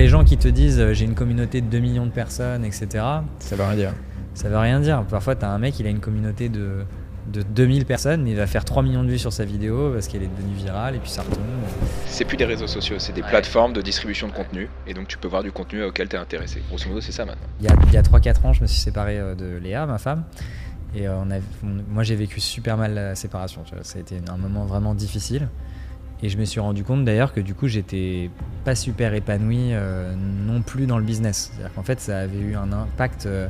les gens qui te disent j'ai une communauté de 2 millions de personnes, etc. Ça veut rien dire. Ça veut rien dire. Parfois, tu as un mec, il a une communauté de, de 2000 personnes, mais il va faire 3 millions de vues sur sa vidéo parce qu'elle est devenue virale et puis ça retombe. C'est plus des réseaux sociaux, c'est des plateformes de distribution de contenu. Et donc tu peux voir du contenu auquel tu es intéressé. Grosso modo, c'est ça maintenant. Il y a, il y a 3-4 ans, je me suis séparé euh, de Léa, ma femme. Et euh, on a, on- moi, j'ai vécu super mal la séparation. tu vois. Ça a été un moment vraiment difficile. Et je me suis rendu compte d'ailleurs que du coup, j'étais pas super épanoui euh, non plus dans le business. C'est-à-dire qu'en fait, ça avait eu un impact euh,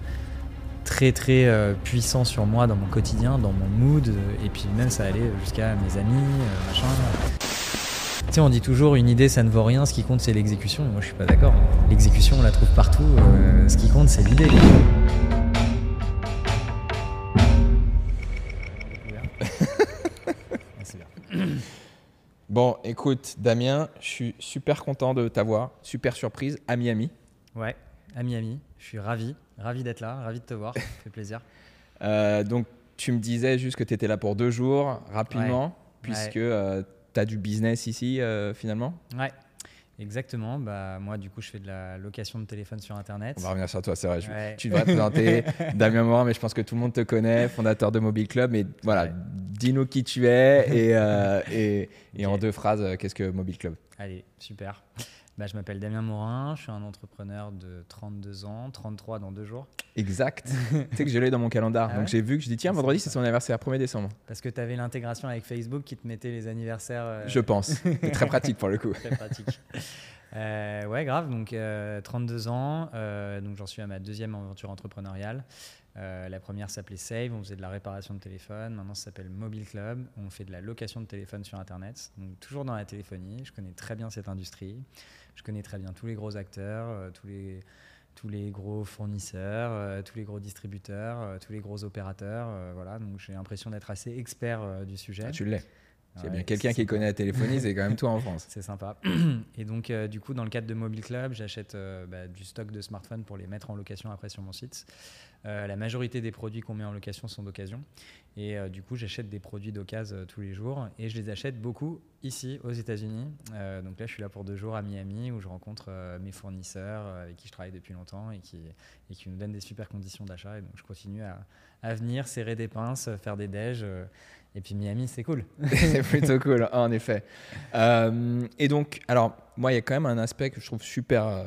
très très euh, puissant sur moi dans mon quotidien, dans mon mood. Et puis même, ça allait jusqu'à mes amis, machin. Tu sais, on dit toujours une idée, ça ne vaut rien. Ce qui compte, c'est l'exécution. Moi, je suis pas d'accord. L'exécution, on la trouve partout. ce qui compte, c'est l'idée. Bon, écoute, Damien, je suis super content de t'avoir. Super surprise à Miami. Ouais, à Miami. Je suis ravi, ravi d'être là, ravi de te voir. Ça fait plaisir. Euh, donc, tu me disais juste que tu étais là pour deux jours, rapidement, puisque tu as du business ici, euh, finalement? Ouais, exactement. Bah, moi, du coup, je fais de la location de téléphone sur Internet. On va revenir sur toi, c'est vrai. Ouais. Tu devrais te présenter Damien Morin, mais je pense que tout le monde te connaît, fondateur de Mobile Club. Mais voilà, Ouais. dis-nous qui tu es et, euh, et, et en deux phrases, euh, qu'est-ce que Mobile Club? Allez, super. Bah, je m'appelle Damien Morin, je suis un entrepreneur de 32 ans, 33 dans deux jours. Exact. tu sais que je l'ai dans mon calendrier. Ah donc ouais j'ai vu que je dis tiens, vendredi, c'est son anniversaire, 1er décembre. Parce que tu avais l'intégration avec Facebook qui te mettait les anniversaires. euh, Je pense. C'est très pratique pour le coup. Très pratique. Euh, ouais, grave. Donc, euh, 32 ans. euh, donc, j'en suis à ma deuxième aventure entrepreneuriale. Euh, la première s'appelait Save. On faisait de la réparation de téléphone. Maintenant, ça s'appelle Mobile Club. On fait de la location de téléphone sur Internet. Donc, toujours dans la téléphonie. Je connais très bien cette industrie. Je connais très bien tous les gros acteurs, euh, tous les gros fournisseurs, euh, tous les gros distributeurs, euh, tous les gros opérateurs. voilà, donc j'ai l'impression d'être assez expert du sujet. Ah, tu l'es. S'il y a bien quelqu'un qui connaît la téléphonie, c'est quand même toi en France. C'est sympa. Et donc, euh, du coup, dans le cadre de Mobile Club, j'achète euh, bah, du stock de smartphones pour les mettre en location après sur mon site. Euh, la majorité des produits qu'on met en location sont d'occasion. Et du coup, j'achète des produits d'occasion tous les jours. Et je les achète beaucoup ici, aux États-Unis. Donc là, je suis là pour deux jours à Miami où je rencontre mes fournisseurs avec qui je travaille depuis longtemps et qui, et qui nous donnent des super conditions d'achat. Et donc, je continue à, à venir serrer des pinces, faire des déj. Et puis, Miami, c'est cool. c'est plutôt cool, en effet. Euh, et donc, alors, moi, il y a quand même un aspect que je trouve super euh,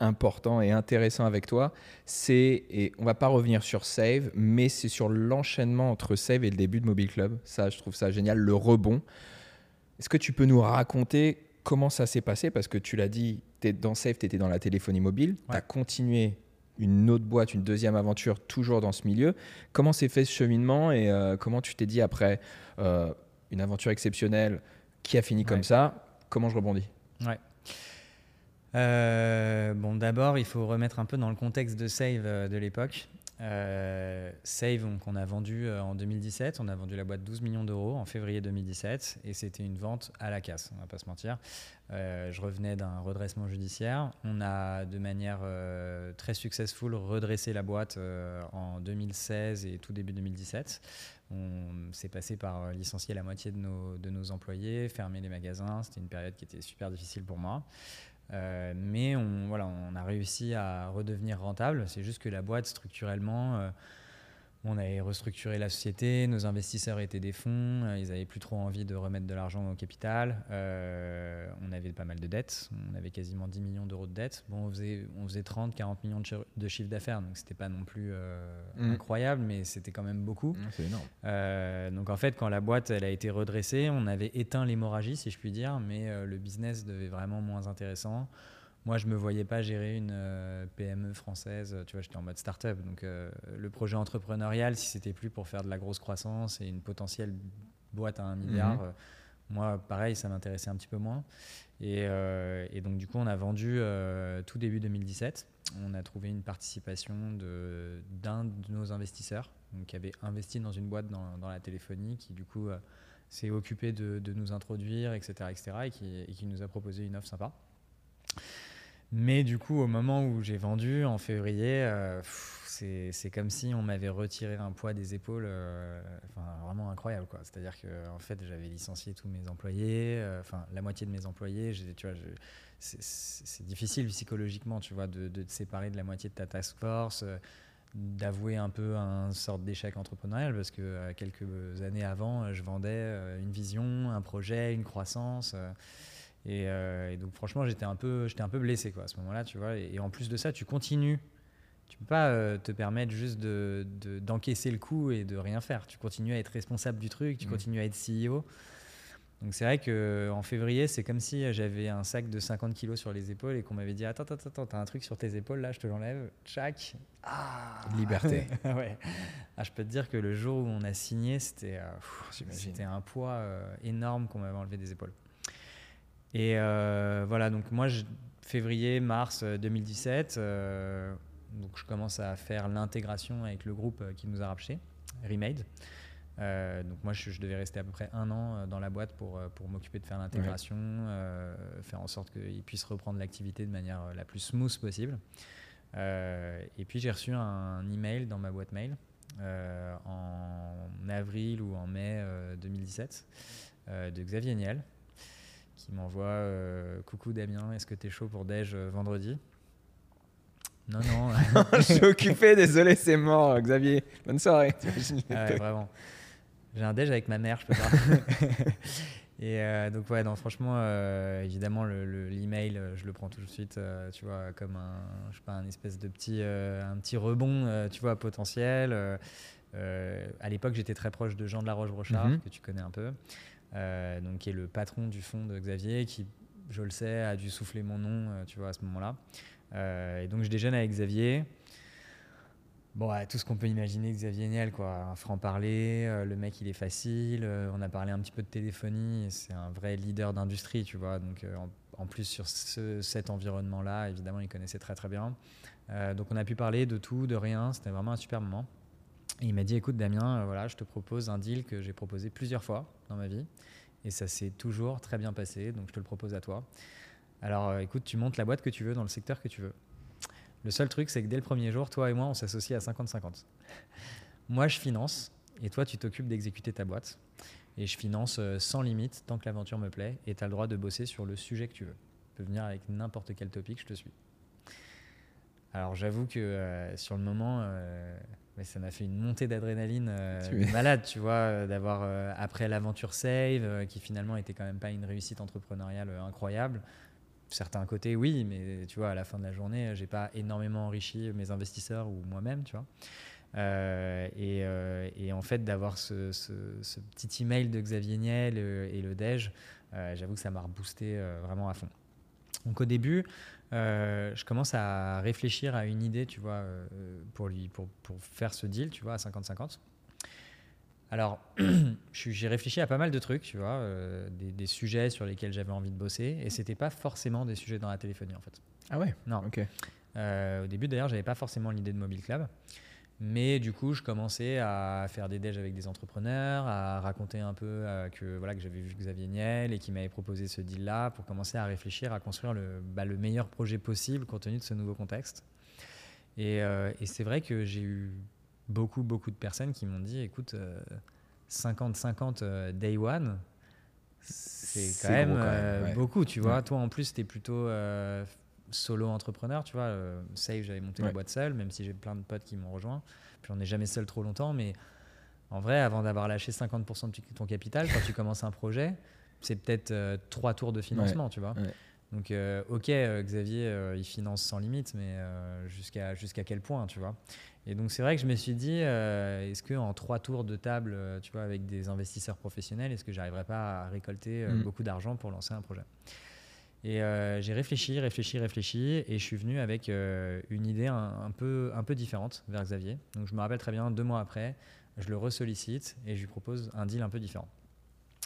important et intéressant avec toi. C'est, et on va pas revenir sur Save, mais c'est sur l'enchaînement entre Save et le début de Mobile Club. Ça, je trouve ça génial, le rebond. Est-ce que tu peux nous raconter comment ça s'est passé? Parce que tu l'as dit, t'es dans Save, tu étais dans la téléphonie mobile. Tu as Ouais. continué une autre boîte, une deuxième aventure, toujours dans ce milieu. Comment s'est fait ce cheminement et euh, comment tu t'es dit après euh, une aventure exceptionnelle qui a fini comme ça Comment je rebondis? Ouais. Euh, bon, d'abord, il faut remettre un peu dans le contexte de Save de l'époque. Euh, Save, donc, on a vendu euh, en 2017, on a vendu la boîte 12 millions d'euros en février 2017, et c'était une vente à la casse, on va pas se mentir. Euh, je revenais d'un redressement judiciaire. On a, de manière euh, très successful, redressé la boîte en 2016 et tout début 2017. On s'est passé par licencier la moitié de nos, de nos employés, fermer les magasins. C'était une période qui était super difficile pour moi. Euh, mais on, voilà, on a réussi à redevenir rentable. C'est juste que la boîte, structurellement, euh, on avait restructuré la société, nos investisseurs étaient des fonds, euh, ils n'avaient plus trop envie de remettre de l'argent au capital. Euh, on avait pas mal de dettes, on avait quasiment 10 millions d'euros de dettes. Bon, on faisait, on faisait 30, 40 millions de, de chiffre d'affaires, donc c'était pas non plus euh, Mhm. incroyable, mais c'était quand même beaucoup. C'est énorme. Euh, donc en fait, quand la boîte elle a été redressée, on avait éteint l'hémorragie, si je puis dire, mais le business devait vraiment moins intéressant. Moi, je me voyais pas gérer une euh, PME française. Tu vois, j'étais en mode start-up. Donc euh, le projet entrepreneurial, si c'était plus pour faire de la grosse croissance et une potentielle boîte à un milliard, Mhm. euh, moi, pareil, ça m'intéressait un petit peu moins. Et, euh, et donc du coup, on a vendu tout début 2017. On a trouvé une participation d'un de, nos investisseurs donc, qui avait investi dans une boîte dans, dans la téléphonie, qui du coup s'est occupé de, de nous introduire, etc., etc., et qui, et qui nous a proposé une offre sympa. Mais du coup, au moment où j'ai vendu en février, euh, c'est comme si on m'avait retiré un poids des épaules, euh, enfin, vraiment incroyable. C'est-à-dire que en fait, j'avais licencié tous mes employés, euh, enfin la moitié de mes employés. c'est- difficile psychologiquement, tu vois, de, te séparer de la moitié de ta task force, d'avouer un peu un sorte d'échec entrepreneurial, parce que quelques années avant, je vendais une vision, un projet, une croissance. Euh, et, euh, et donc franchement, j'étais un peu, j'étais un peu blessé quoi à ce moment-là, tu vois. Et, et en plus de ça, tu continues. Tu peux pas euh, te permettre juste de, de- d'encaisser le coup et de rien faire. Tu continues à être responsable du truc, tu Mhm. continues à être CEO. Donc c'est vrai que en février, c'est comme si j'avais un sac de 50 kilos sur les épaules et qu'on m'avait dit attends attends attends, t'as un truc sur tes épaules là, je te l'enlève. Tchac. Ah. Liberté. ouais. Ah, je peux te dire que le jour où on a signé, c'était euh, c'était un poids euh, énorme qu'on m'avait enlevé des épaules. Et euh, voilà, donc moi, février, mars euh, 2017, euh, donc je commence à faire l'intégration avec le groupe euh, qui nous a racheté, Remade. Euh, donc moi, je, devais rester à peu près un an euh, dans la boîte pour, euh, pour m'occuper de faire l'intégration, euh, faire en sorte qu'ils puissent reprendre l'activité de manière euh, la plus smooth possible. Euh, et puis j'ai reçu un email dans ma boîte mail euh, en avril ou en mai euh, 2017 euh, de Xavier Niel qui m'envoie euh, Coucou Damien, est-ce que tu es chaud pour Déj euh, vendredi? Non, non. je suis occupé, désolé, c'est mort, Xavier. Bonne soirée. Ah ouais, vraiment. J'ai un déj avec ma mère, je peux pas. Et euh, donc ouais, non, franchement, euh, évidemment, le- le- l'email, euh, je le prends tout de suite, euh, tu vois, comme un, je sais pas, un espèce de petit, euh, un petit rebond, euh, tu vois, potentiel. Euh, euh, à l'époque, j'étais très proche de Jean de la Roche-Brochard, Mhm. que tu connais un peu, euh, donc qui est le patron du fonds de Xavier, qui, je le sais, a dû souffler mon nom, euh, tu vois, à ce moment-là. Euh, et donc je déjeune avec Xavier. Bon, tout ce qu'on peut imaginer, Xavier Niel, quoi. Un franc-parler, euh, le mec, il est facile. euh, on a parlé un petit peu de téléphonie. C'est un vrai leader d'industrie, tu vois. Donc, euh, en, plus, sur ce- cet environnement-là, évidemment, il connaissait très, très bien. Euh, donc, on a pu parler de tout, de rien. C'était vraiment un super moment. Et il m'a dit écoute, Damien, euh, voilà, je te propose un deal que j'ai proposé plusieurs fois dans ma vie. Et ça s'est toujours très bien passé. Donc, je te le propose à toi. Alors, euh, écoute, tu montes la boîte que tu veux dans le secteur que tu veux. Le seul truc, c'est que dès le premier jour, toi et moi, on s'associe à 50-50. Moi, je finance et toi, tu t'occupes d'exécuter ta boîte. Et je finance euh, sans limite tant que l'aventure me plaît et tu as le droit de bosser sur le sujet que tu veux. Tu peux venir avec n'importe quel topic, je te suis. Alors, j'avoue que sur le moment, mais ça m'a fait une montée d'adrénaline euh, malade, tu vois, euh, d'avoir, euh, après l'aventure Save, qui finalement était quand même pas une réussite entrepreneuriale incroyable, certains côtés, oui, mais tu vois, à la fin de la journée, j'ai pas énormément enrichi mes investisseurs ou moi-même, tu vois. Et, et en fait, d'avoir ce, ce- ce petit email de Xavier Niel et le Dej, j'avoue que ça m'a reboosté vraiment à fond. Donc au début, euh, je commence à réfléchir à une idée, tu vois, euh, pour, lui, pour, pour faire ce deal, tu vois, à 50-50. Alors, j'ai réfléchi à pas mal de trucs, tu vois, euh, des, des sujets sur lesquels j'avais envie de bosser, et c'était pas forcément des sujets dans la téléphonie, en fait. Ah ouais? Non. Ok. Au début, d'ailleurs, j'avais pas forcément l'idée de Mobile Club. Mais du coup, je commençais à faire des déj avec des entrepreneurs, à raconter un peu euh, que, voilà, que j'avais vu Xavier Niel et qui m'avait proposé ce deal-là pour commencer à réfléchir à construire le, bah, le meilleur projet possible compte tenu de ce nouveau contexte. Et, euh, et c'est vrai que j'ai eu beaucoup, beaucoup de personnes qui m'ont dit écoute, euh, 50-50 euh, day one, c'est quand même, gros quand même, ouais. beaucoup, tu vois. Ouais. Toi, en plus, tu es plutôt solo entrepreneur, tu vois. Euh, Save, j'avais monté la Ouais. boîte seul, même si j'ai plein de potes qui m'ont rejoint. Puis on n'est jamais seul trop longtemps, mais en vrai, avant d'avoir lâché 50% de ton capital, quand tu commences un projet, c'est peut-être euh, trois tours de financement, tu vois. Ouais. Donc, euh, ok, euh, Xavier, il finance sans limite, mais jusqu'à jusqu'à quel point, tu vois Et donc, c'est vrai que je me suis dit, est-ce que en trois tours de table, tu vois, avec des investisseurs professionnels, est-ce que j'arriverais pas à récolter Mm. beaucoup d'argent pour lancer un projet? Et euh, j'ai réfléchi, réfléchi, réfléchi, et je suis venu avec euh, une idée un, un peu, un peu différente vers Xavier. Donc, je me rappelle très bien, deux mois après, je le ressollicite et je lui propose un deal un peu différent.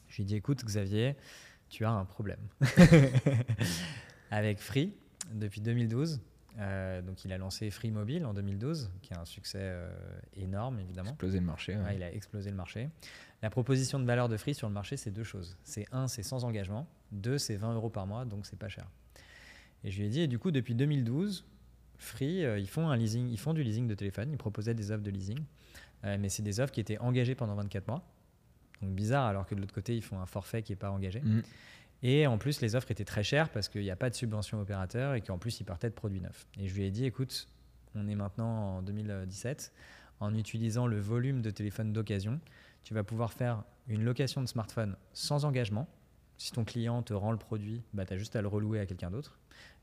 Je lui dis, écoute, Xavier, tu as un problème. Avec Free, depuis 2012, euh, donc il a lancé Free Mobile en 2012, qui a un succès euh, énorme, évidemment. Exploser le marché. ouais. Ouais, il a explosé le marché. La proposition de valeur de Free sur le marché, c'est deux choses. C'est un, c'est sans engagement. Deux, c'est 20 euros par mois, donc c'est pas cher. Et je lui ai dit, et du coup, depuis 2012, Free, ils, font un leasing, ils font du leasing de téléphone, ils proposaient des offres de leasing, mais c'est des offres qui étaient engagées pendant 24 mois. Donc bizarre, alors que de l'autre côté, ils font un forfait qui n'est pas engagé. Mm. Et en plus, les offres étaient très chères parce qu'il n'y a pas de subvention opérateur et qu'en plus, ils partaient de produits neufs. Et je lui ai dit, écoute, on est maintenant en 2017, en utilisant le volume de téléphone d'occasion, tu vas pouvoir faire une location de smartphone sans engagement. Si ton client te rend le produit, bah, tu as juste à le relouer à quelqu'un d'autre.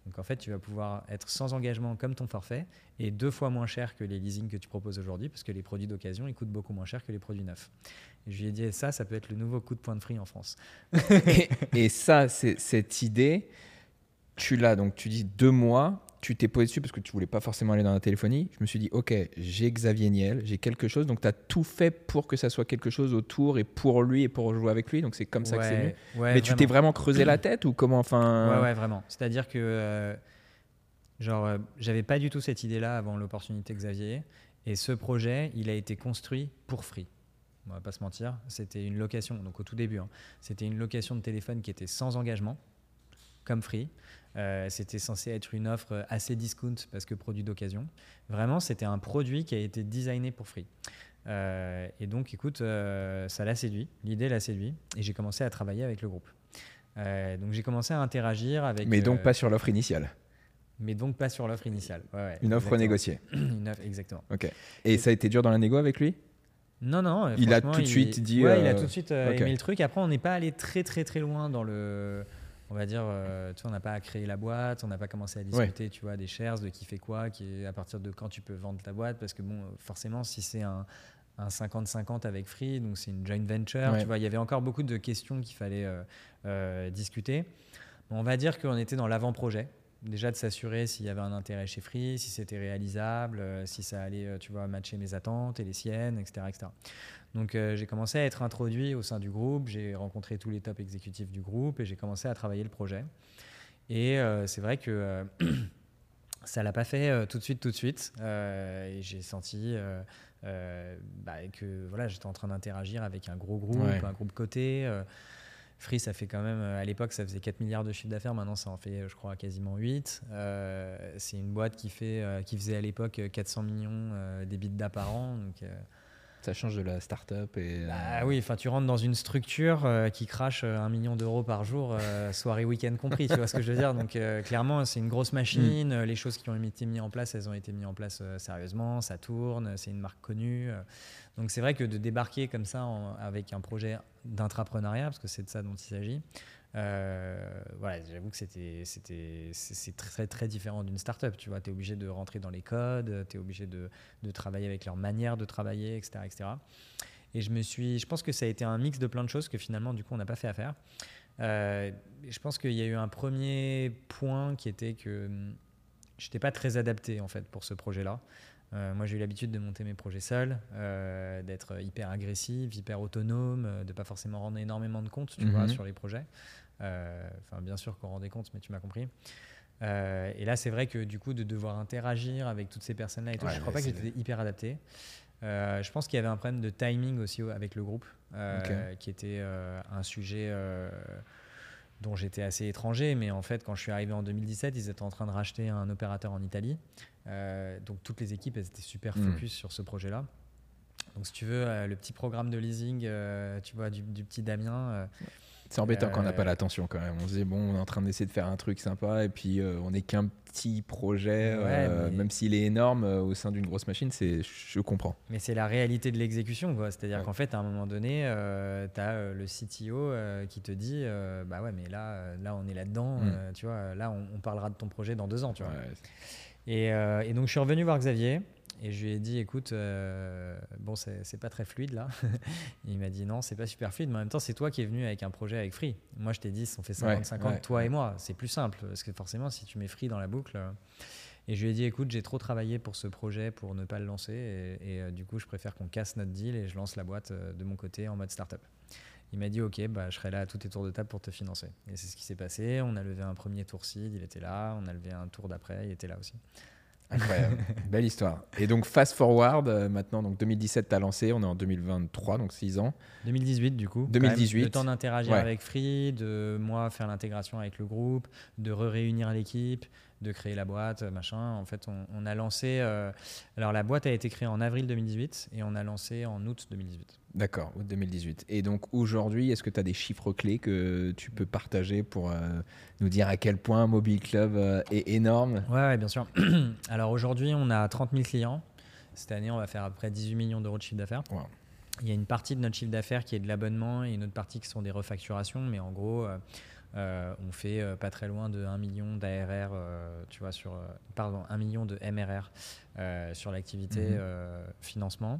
Donc en fait, tu vas pouvoir être sans engagement comme ton forfait et deux fois moins cher que les leasings que tu proposes aujourd'hui parce que les produits d'occasion, ils coûtent beaucoup moins cher que les produits neufs. Et je lui ai dit, ça, ça peut être le nouveau coup de point de free en France. et, ça, c'est cette idée, tu l'as, donc tu dis deux mois, tu t'es posé dessus parce que tu voulais pas forcément aller dans la téléphonie. Je me suis dit, ok, j'ai Xavier Niel, j'ai quelque chose. Donc, tu as tout fait pour que ça soit quelque chose autour et pour lui et pour jouer avec lui. Donc, c'est comme ça que c'est venu. Mais tu t'es vraiment creusé la tête ou comment enfin... Ouais, ouais, vraiment. C'est-à-dire que, euh, genre, euh, j'avais pas du tout cette idée-là avant l'opportunité Xavier. Et ce projet, il a été construit pour Free on va pas se mentir. C'était une location, donc au tout début, hein. c'était une location de téléphone qui était sans engagement, comme Free. Euh, c'était censé être une offre assez discount parce que produit d'occasion. Vraiment, c'était un produit qui a été designé pour Free. Euh, et donc, écoute, euh, ça l'a séduit, l'idée l'a séduit, et j'ai commencé à travailler avec le groupe. donc, j'ai commencé à interagir avec. Mais donc pas sur l'offre initiale. Mais donc pas sur l'offre initiale. une offre négociée. une offre, exactement. Ok. Et, ça a été dur dans la négo avec lui? Non, non. Il a tout de suite dit. Ouais, il a tout de suite aimé le truc. Après, on n'est pas allé très, très, très loin dans le on va dire, euh, tu vois, on n'a pas créé la boîte, on n'a pas commencé à discuter, tu vois, des shares, de qui fait quoi, qui est à partir de quand tu peux vendre ta boîte, parce que bon, forcément, si c'est un, 50-50 avec Free, donc c'est une joint venture, tu vois, il y avait encore beaucoup de questions qu'il fallait euh, euh, discuter. on va dire qu'on était dans l'avant-projet, déjà de s'assurer s'il y avait un intérêt chez Free, si c'était réalisable, si ça allait, tu vois, matcher mes attentes et les siennes, etc. etc. Donc euh, j'ai commencé à être introduit au sein du groupe, j'ai rencontré tous les top exécutifs du groupe et j'ai commencé à travailler le projet. Et euh, c'est vrai que euh, ça l'a pas fait tout de suite, tout de suite. et j'ai senti bah, que voilà, j'étais en train d'interagir avec un gros groupe, un groupe coté. Free, ça fait quand même, à l'époque, ça faisait 4 milliards de chiffre d'affaires, maintenant ça en fait, je crois, quasiment 8. c'est une boîte qui, fait, qui faisait à l'époque 400 millions d'EBITDA par an. Donc, ça change de la start-up et. Bah oui, enfin, tu rentres dans une structure euh, qui crache euh, un million d'euros par jour, euh, soirée, week-end compris, tu vois ce que je veux dire? Donc, clairement, c'est une grosse machine. Mm. Les choses qui ont été mises en place, elles ont été mises en place sérieusement. Ça tourne, c'est une marque connue. Donc, c'est vrai que de débarquer comme ça avec un projet d'intrapreneuriat, parce que c'est de ça dont il s'agit, euh, voilà, j'avoue que c'était, c'était, c'est très, très différent d'une startup. Tu vois, tu es obligé de rentrer dans les codes, tu es obligé de, de, travailler avec leur manière de travailler, etc., etc. Et je me suis, je pense que ça a été un mix de plein de choses que finalement, du coup, on n'a pas fait affaire. Euh, je pense qu'il y a eu un premier point qui était que hum, je n'étais pas très adapté en fait pour ce projet-là. Euh, moi, j'ai eu l'habitude de monter mes projets seul, euh, d'être hyper agressif, hyper autonome, de de pas forcément rendre énormément de comptes, tu vois, mhm. sur les projets. Euh, enfin, bien sûr qu'on rendait compte, mais tu m'as compris. Euh, et là, c'est vrai que du coup, de devoir interagir avec toutes ces personnes-là et tout, je crois pas que j'étais hyper adapté. Euh, je pense qu'il y avait un problème de timing aussi avec le groupe, qui était un sujet dont j'étais assez étranger. Mais en fait, quand je suis arrivé en 2017, ils étaient en train de racheter un opérateur en Italie. donc toutes les équipes, elles étaient super hmm. focus sur ce projet-là. Donc si tu veux, le petit programme de leasing, tu vois, du, du petit Damien c'est embêtant quand on n'a pas euh, l'attention quand même. On se dit, bon, on est en train d'essayer de faire un truc sympa et puis euh, on n'est qu'un petit projet, euh, même s'il est énorme au sein d'une grosse machine, c'est, je comprends. Mais c'est la réalité de l'exécution. C'est-à-dire qu'en fait, à un moment donné, tu as le CTO qui te dit, bah ouais, mais là, là on est là-dedans, mm. tu vois, là, on, parlera de ton projet dans deux ans, tu vois. Et, et, donc, je suis revenu voir Xavier. Et je lui ai dit, écoute, euh, bon, c'est pas très fluide là. il m'a dit, non, c'est pas super fluide, mais en même temps, c'est toi qui es venu avec un projet avec Free. Moi, je t'ai dit, on fait 50-50, toi et moi. C'est plus simple, parce que forcément, si tu mets Free dans la boucle. Et je lui ai dit, écoute, j'ai trop travaillé pour ce projet pour ne pas le lancer. Et, euh, du coup, je préfère qu'on casse notre deal et je lance la boîte euh, de mon côté en mode startup. Il m'a dit, OK, bah, je serai là à tous tes tours de table pour te financer. Et c'est ce qui s'est passé. On a levé un premier tour seed, il était là. On a levé un tour d'après, il était là aussi. Incroyable, belle histoire. Et donc fast forward, euh, maintenant, donc 2017 t'as lancé, on est en 2023, donc 6 ans. 2018 du coup. 2018. Le temps d'interagir avec Free, de moi faire l'intégration avec le groupe, de réunir l'équipe, de créer la boîte, machin. En fait, on, a lancé. Euh, alors la boîte a été créée en avril 2018 et on a lancé en août 2018. D'accord, août 2018. Et donc aujourd'hui, est-ce que tu as des chiffres clés que tu peux partager pour euh, nous dire à quel point Mobile Club euh, est énorme? Ouais, bien sûr. Alors aujourd'hui, on a 30 000 clients. Cette année, on va faire à peu près 18 millions d'euros de chiffre d'affaires. Il y a une partie de notre chiffre d'affaires qui est de l'abonnement et une autre partie qui sont des refacturations. Mais en gros, euh, on fait pas très loin de 1 million d'ARR, tu vois, sur, pardon, 1 million de MRR sur l'activité mhm. financement.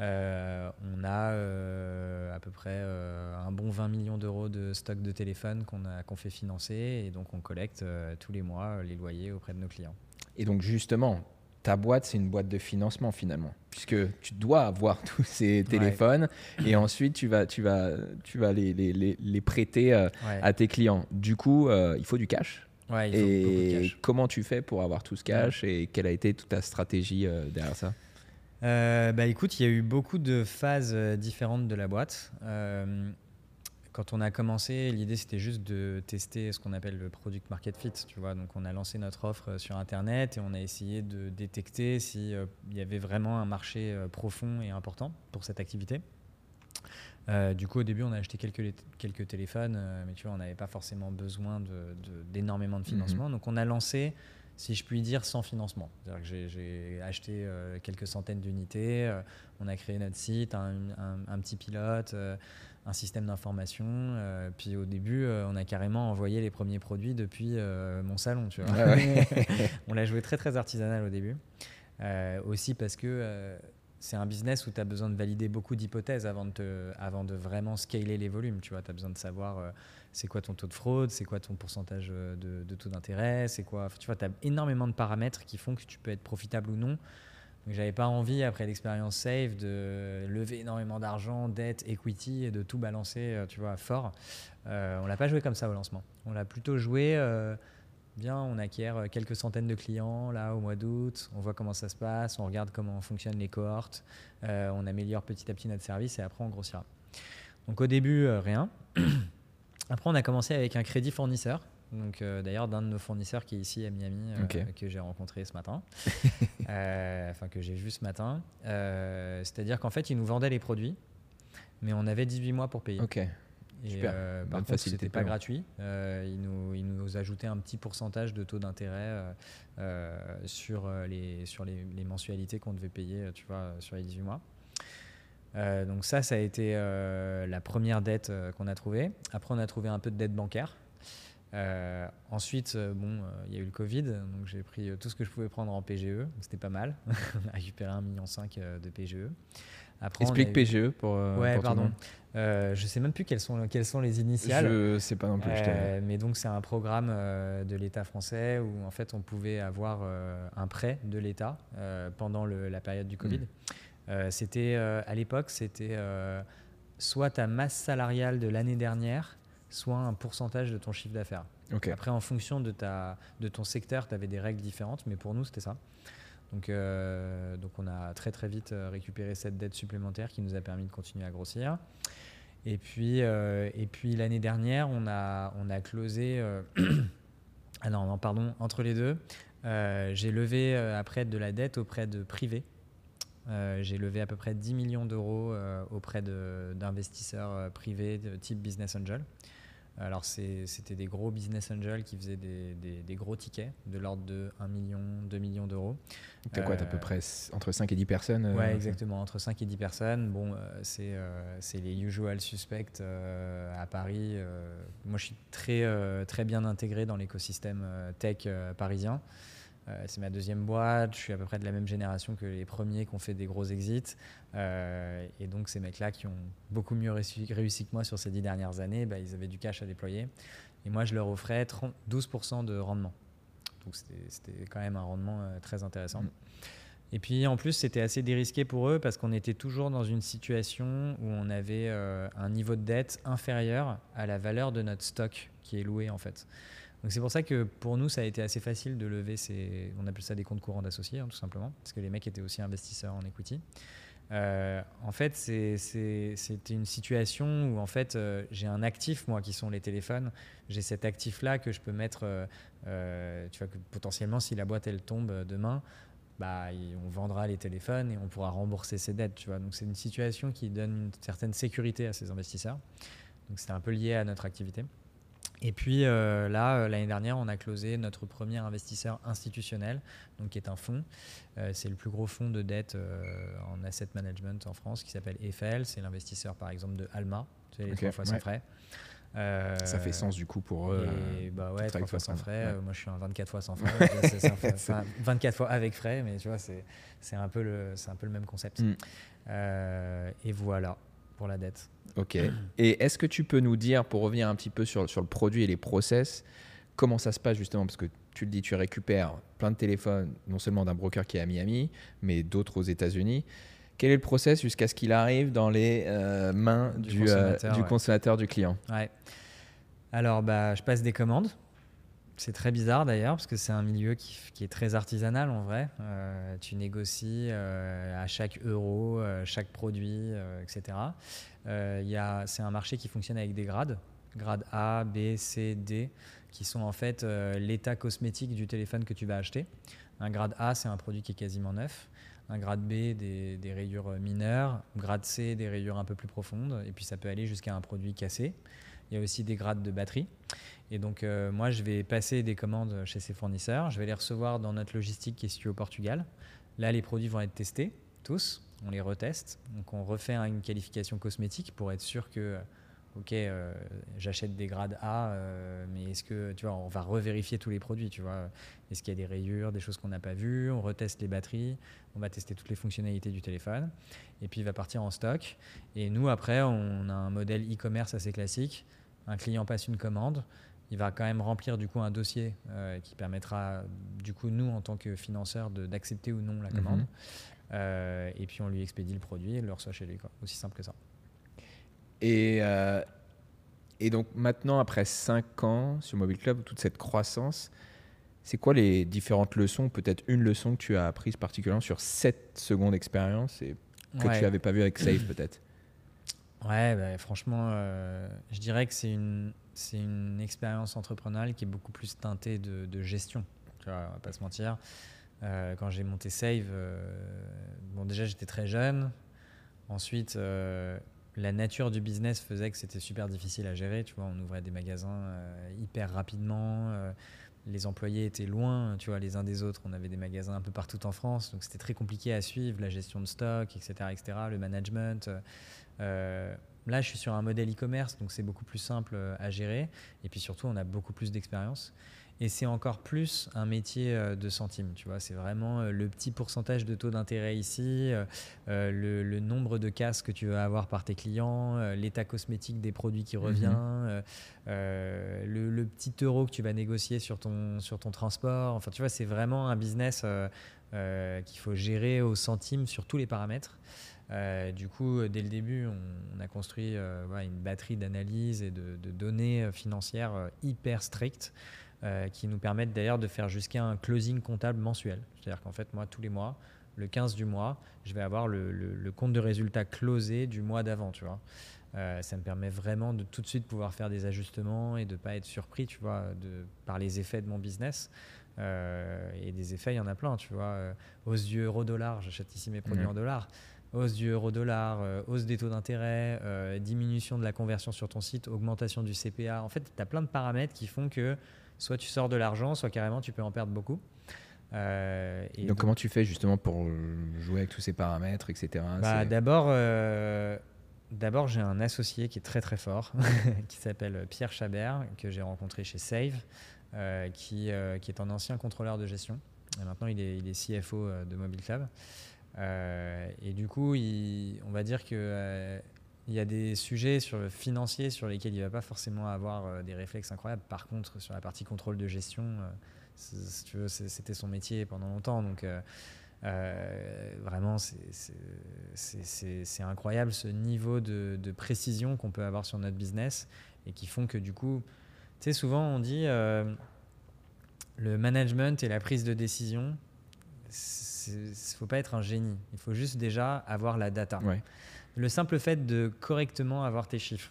Euh, on a euh, à peu près euh, un bon 20 millions d'euros de stock de téléphone qu'on qu'on fait financer et donc on collecte tous les mois les loyers auprès de nos clients. Et donc justement, ta boîte, c'est une boîte de financement finalement, puisque tu dois avoir tous ces téléphones et ensuite tu vas, tu vas, tu vas les, les, les, prêter à tes clients. Du coup, il faut du cash. Ouais, il faut et de cash. comment tu fais pour avoir tout ce cash et quelle a été toute ta stratégie derrière ça? Euh, bah écoute, il y a eu beaucoup de phases euh, différentes de la boîte. Euh, quand on a commencé, l'idée c'était juste de tester ce qu'on appelle le product market fit. Tu vois, donc on a lancé notre offre sur internet et on a essayé de détecter s'il il y avait vraiment un marché profond et important pour cette activité. du coup, au début, on a acheté quelques, quelques téléphones, mais tu vois, on n'avait pas forcément besoin d'énormément de, de, financement. Mm-hmm. Donc, on a lancé si je puis dire, sans financement. J'ai acheté euh, quelques centaines d'unités, euh, on a créé notre site, un, petit pilote, euh, un système d'information. puis au début, on a carrément envoyé les premiers produits depuis mon salon. Tu vois. on l'a joué très très artisanal au début. aussi parce que c'est un business où tu as besoin de valider beaucoup d'hypothèses avant, de avant de vraiment scaler les volumes. Tu vois, as besoin de savoir c'est quoi ton taux de fraude, c'est quoi ton pourcentage euh, de, taux d'intérêt, c'est quoi. Tu vois, tu as énormément de paramètres qui font que tu peux être profitable ou non. Donc, j'avais pas envie, après l'expérience Save, de lever énormément d'argent, dette, equity et de tout balancer, euh, tu vois, fort. Euh, on l'a pas joué comme ça au lancement. On l'a plutôt joué. bien, on acquiert quelques centaines de clients là au mois d'août, on voit comment ça se passe, on regarde comment fonctionnent les cohortes, on améliore petit à petit notre service et après on grossira. Donc au début, rien. Après, on a commencé avec un crédit fournisseur. Donc, euh, d'ailleurs, d'un de nos fournisseurs qui est ici à Miami, euh, que j'ai rencontré ce matin, euh, enfin que j'ai vu ce matin. C'est-à-dire qu'en fait, ils nous vendaient les produits, mais on avait 18 mois pour payer. Ok. Et Super. par contre, c'était pas gratuit. ils, nous, ils nous ajoutaient un petit pourcentage de taux d'intérêt sur, les, sur les, les mensualités qu'on devait payer, tu vois, sur les 18 mois. Donc ça, ça a été la première dette qu'on a trouvée. Après, on a trouvé un peu de dette bancaire. Ensuite, bon, il y a eu le Covid, donc j'ai pris tout ce que je pouvais prendre en PGE. C'était pas mal. on a récupéré 1,5 million de PGE. Après, Explique PGE pour. Ouais, pardon. Euh, je sais même plus quelles sont, quelles sont les initiales. Je sais pas non plus. mais donc c'est un programme de l'État français où en fait on pouvait avoir un prêt de l'État pendant la période du Covid. Hmm. Euh, c'était euh, à l'époque, c'était euh, soit ta masse salariale de l'année dernière, soit un pourcentage de ton chiffre d'affaires. Après, en fonction de, ta, de ton secteur, tu avais des règles différentes, mais pour nous, c'était ça. Donc, donc, on a très très vite récupéré cette dette supplémentaire qui nous a permis de continuer à grossir. Et puis, et puis l'année dernière, on a, on a closé. ah non, non, pardon, entre les deux, j'ai levé après de la dette auprès de privés euh, j'ai levé à peu près 10 millions d'euros euh, auprès d'investisseurs euh, privés de type Business Angel. Alors c'était des gros business angels qui faisaient des, des, gros tickets de l'ordre de 1 million, 2 millions d'euros. T'as quoi T'as à peu près entre 5 et 10 personnes Ouais, exactement, entre 5 et 10 personnes. Bon, c'est les usual suspects à Paris. moi, je suis très, très bien intégré dans l'écosystème tech parisien. Euh, c'est ma deuxième boîte, je suis à peu près de la même génération que les premiers qui ont fait des gros exits. Euh, et donc ces mecs-là qui ont beaucoup mieux réussi, que moi sur ces dix dernières années, bah, ils avaient du cash à déployer. Et moi, je leur offrais 12% de rendement. Donc c'était quand même un rendement euh, très intéressant. Mm. Et puis en plus, c'était assez dérisqué pour eux parce qu'on était toujours dans une situation où on avait un niveau de dette inférieur à la valeur de notre stock qui est loué en fait. Donc c'est pour ça que pour nous, ça a été assez facile de lever ces, on appelle ça des comptes courants d'associés, hein, tout simplement, parce que les mecs étaient aussi investisseurs en equity. Euh, en fait, c'était une situation où en fait euh, j'ai un actif moi qui sont les téléphones. J'ai cet actif là que je peux mettre. Euh, tu vois que potentiellement si la boîte elle tombe demain, bah on vendra les téléphones et on pourra rembourser ses dettes. Tu vois donc c'est une situation qui donne une certaine sécurité à ces investisseurs. Donc c'était un peu lié à notre activité. Et puis euh, là, euh, l'année dernière, on a closé notre premier investisseur institutionnel, donc qui est un fonds. Euh, c'est le plus gros fonds de dette en asset management en France, qui s'appelle Eiffel. C'est l'investisseur, par exemple, de Alma, tu sais, les trois fois sans frais. ça fait sens du coup pour eux. Et bah ouais, trois fois sans frais. moi, je suis un 24 fois sans frais. 24 fois avec frais, mais tu vois, c'est un, peu le, un peu le même concept. Mm. et voilà pour la dette. Ok. Et est-ce que tu peux nous dire, pour revenir un petit peu sur, sur le produit et les process, comment ça se passe justement? Parce que tu le dis, tu récupères plein de téléphones, non seulement d'un broker qui est à Miami, mais d'autres aux États-Unis. Quel est le process jusqu'à ce qu'il arrive dans les euh, mains du, du, consommateur, du, client? Ouais. Alors, bah, je passe des commandes. C'est très bizarre d'ailleurs, parce que c'est un milieu qui, est très artisanal en vrai. Euh, tu négocies euh, à chaque euro, euh, chaque produit, etc. c'est un marché qui fonctionne avec des grades, grade A, B, C, D, qui sont en fait l'état cosmétique du téléphone que tu vas acheter. Un grade A, c'est un produit qui est quasiment neuf. Un grade B, des, des rayures mineures. Grade C, des rayures un peu plus profondes. Et puis ça peut aller jusqu'à un produit cassé. Il y a aussi des grades de batterie. Et donc, euh, moi, je vais passer des commandes chez ces fournisseurs. Je vais les recevoir dans notre logistique qui est située au Portugal. Là, les produits vont être testés, tous. On les reteste. Donc, on refait une qualification cosmétique pour être sûr que, OK, euh, j'achète des grades A, euh, mais est-ce que, tu vois, on va revérifier tous les produits, tu vois. Est-ce qu'il y a des rayures, des choses qu'on n'a pas vues? On reteste les batteries. On va tester toutes les fonctionnalités du téléphone. Et puis, il va partir en stock. Et nous, après, on a un modèle e-commerce assez classique. Un client passe une commande il va quand même remplir du coup un dossier euh, qui permettra du coup nous en tant que financeurs d'accepter ou non la commande. Mhm. Euh, et puis on lui expédie le produit et le reçoit chez lui. Quoi. Aussi simple que ça. Et, euh, et donc maintenant, après 5 ans sur Mobile Club, toute cette croissance, c'est quoi les différentes leçons, peut-être une leçon que tu as apprise particulièrement sur cette seconde expérience et que tu n'avais pas vu avec Save peut-être? Ouais, bah, franchement, je dirais que c'est une, c'est expérience entrepreneuriale qui est beaucoup plus teintée de, gestion. Tu vois, on va pas se mentir. Euh, quand j'ai monté Save, euh, bon déjà j'étais très jeune. Ensuite, euh, la nature du business faisait que c'était super difficile à gérer. Tu vois, on ouvrait des magasins hyper rapidement. Les employés étaient loin, tu vois, les uns des autres. On avait des magasins un peu partout en France, donc c'était très compliqué à suivre la gestion de stock, etc., etc. Le management. Là, je suis sur un modèle e-commerce, donc c'est beaucoup plus simple euh, à gérer. Et puis surtout, on a beaucoup plus d'expérience. Et c'est encore plus un métier euh, de centimes, tu vois. C'est vraiment euh, le petit pourcentage de taux d'intérêt ici, le, nombre de casques que tu vas avoir par tes clients, l'état cosmétique des produits qui revient, mhm. le, petit euro que tu vas négocier sur ton, sur ton transport. Enfin, tu vois, c'est vraiment un business qu'il faut gérer au centime sur tous les paramètres. Euh, du coup, dès le début, on, a construit euh, une batterie d'analyse et de, données euh, financières hyper strictes qui nous permettent d'ailleurs de faire jusqu'à un closing comptable mensuel. C'est-à-dire qu'en fait, moi, tous les mois, le 15 du mois, je vais avoir le, compte de résultat closé du mois d'avant, tu vois. ça me permet vraiment de tout de suite pouvoir faire des ajustements et de ne pas être surpris, tu vois, de, par les effets de mon business. et des effets, il y en a plein, tu vois. hausse du euro-dollar, j'achète ici mes produits mmh. en dollars hausse du euro-dollar, euh, hausse des taux d'intérêt, euh, diminution de la conversion sur ton site, augmentation du CPA. En fait, tu as plein de paramètres qui font que soit tu sors de l'argent, soit carrément tu peux en perdre beaucoup. Euh, et donc, comment tu fais justement pour jouer avec tous ces paramètres, etc. Bah, d'abord, d'abord j'ai un associé qui est très très fort, qui s'appelle Pierre Chabert, que j'ai rencontré chez Save, qui, qui est un ancien contrôleur de gestion. Et maintenant, il est, il est CFO de Mobile Club. Euh, et du coup, on va dire que euh, il y a des sujets sur le financier sur lesquels il ne va pas forcément avoir euh, des réflexes incroyables. Par contre, sur la partie contrôle de gestion, si tu veux, c'était son métier pendant longtemps. Donc, vraiment, c'est incroyable ce niveau de, précision qu'on peut avoir sur notre business et qui font que du coup, sais, souvent on dit euh, le management et la prise de décision, il ne faut pas être un génie. Il faut juste déjà avoir la data. Ouais. Le simple fait de correctement avoir tes chiffres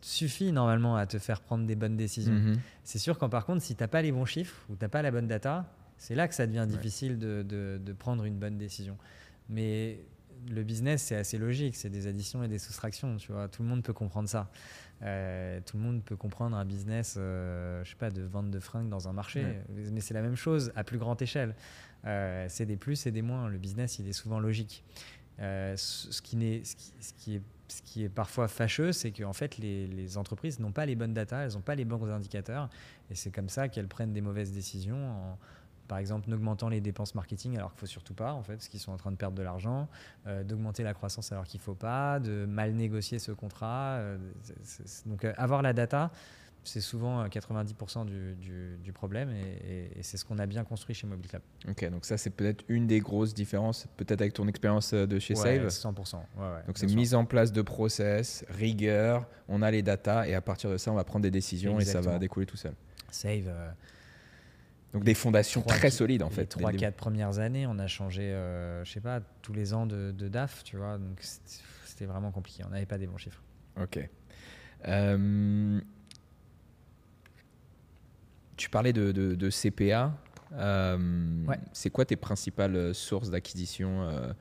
suffit normalement à te faire prendre des bonnes décisions. Mhm. C'est sûr qu'en par contre, si tu n'as pas les bons chiffres ou tu n'as pas la bonne data, c'est là que ça devient difficile de, de- de prendre une bonne décision. Mais le business, c'est assez logique, c'est des additions et des soustractions, tu vois. Tout le monde peut comprendre ça. Euh, tout le monde peut comprendre un business, euh, je sais pas, de vente de fringues dans un marché. Ouais. Mais c'est la même chose à plus grande échelle. Euh, c'est des plus et des moins. Le business, il est souvent logique. Ce, qui est parfois fâcheux, c'est qu'en fait, les, entreprises n'ont pas les bonnes datas, elles n'ont pas les bons indicateurs, et c'est comme ça qu'elles prennent des mauvaises décisions, par exemple, en augmentant les dépenses marketing alors qu'il faut surtout pas, en fait, parce qu'ils sont en train de perdre de l'argent, euh, d'augmenter la croissance alors qu'il faut pas, de mal négocier ce contrat. euh, donc, euh, avoir la data, c'est souvent euh, 90% du, du- du problème, et, et- et c'est ce qu'on a bien construit chez Mobile Club. Ok, donc ça c'est peut-être une des grosses différences, peut-être avec ton expérience euh, de chez Ouais, Save. 100%. ouais, ouais, Donc c'est mise en place de process, rigueur, on a les datas et à partir de ça on va prendre des décisions et ça va découler tout seul. Save. euh, Donc des fondations très solides en les fait. dès le 3-4 premières années, on a changé, euh, je sais pas, tous les ans de, de DAF, tu vois. Donc c'était- vraiment compliqué. On n'avait pas des bons chiffres. Ok. Euh, tu parlais de, de- de CPA. Euh, Ouais. C'est quoi tes principales euh, sources d'acquisition euh,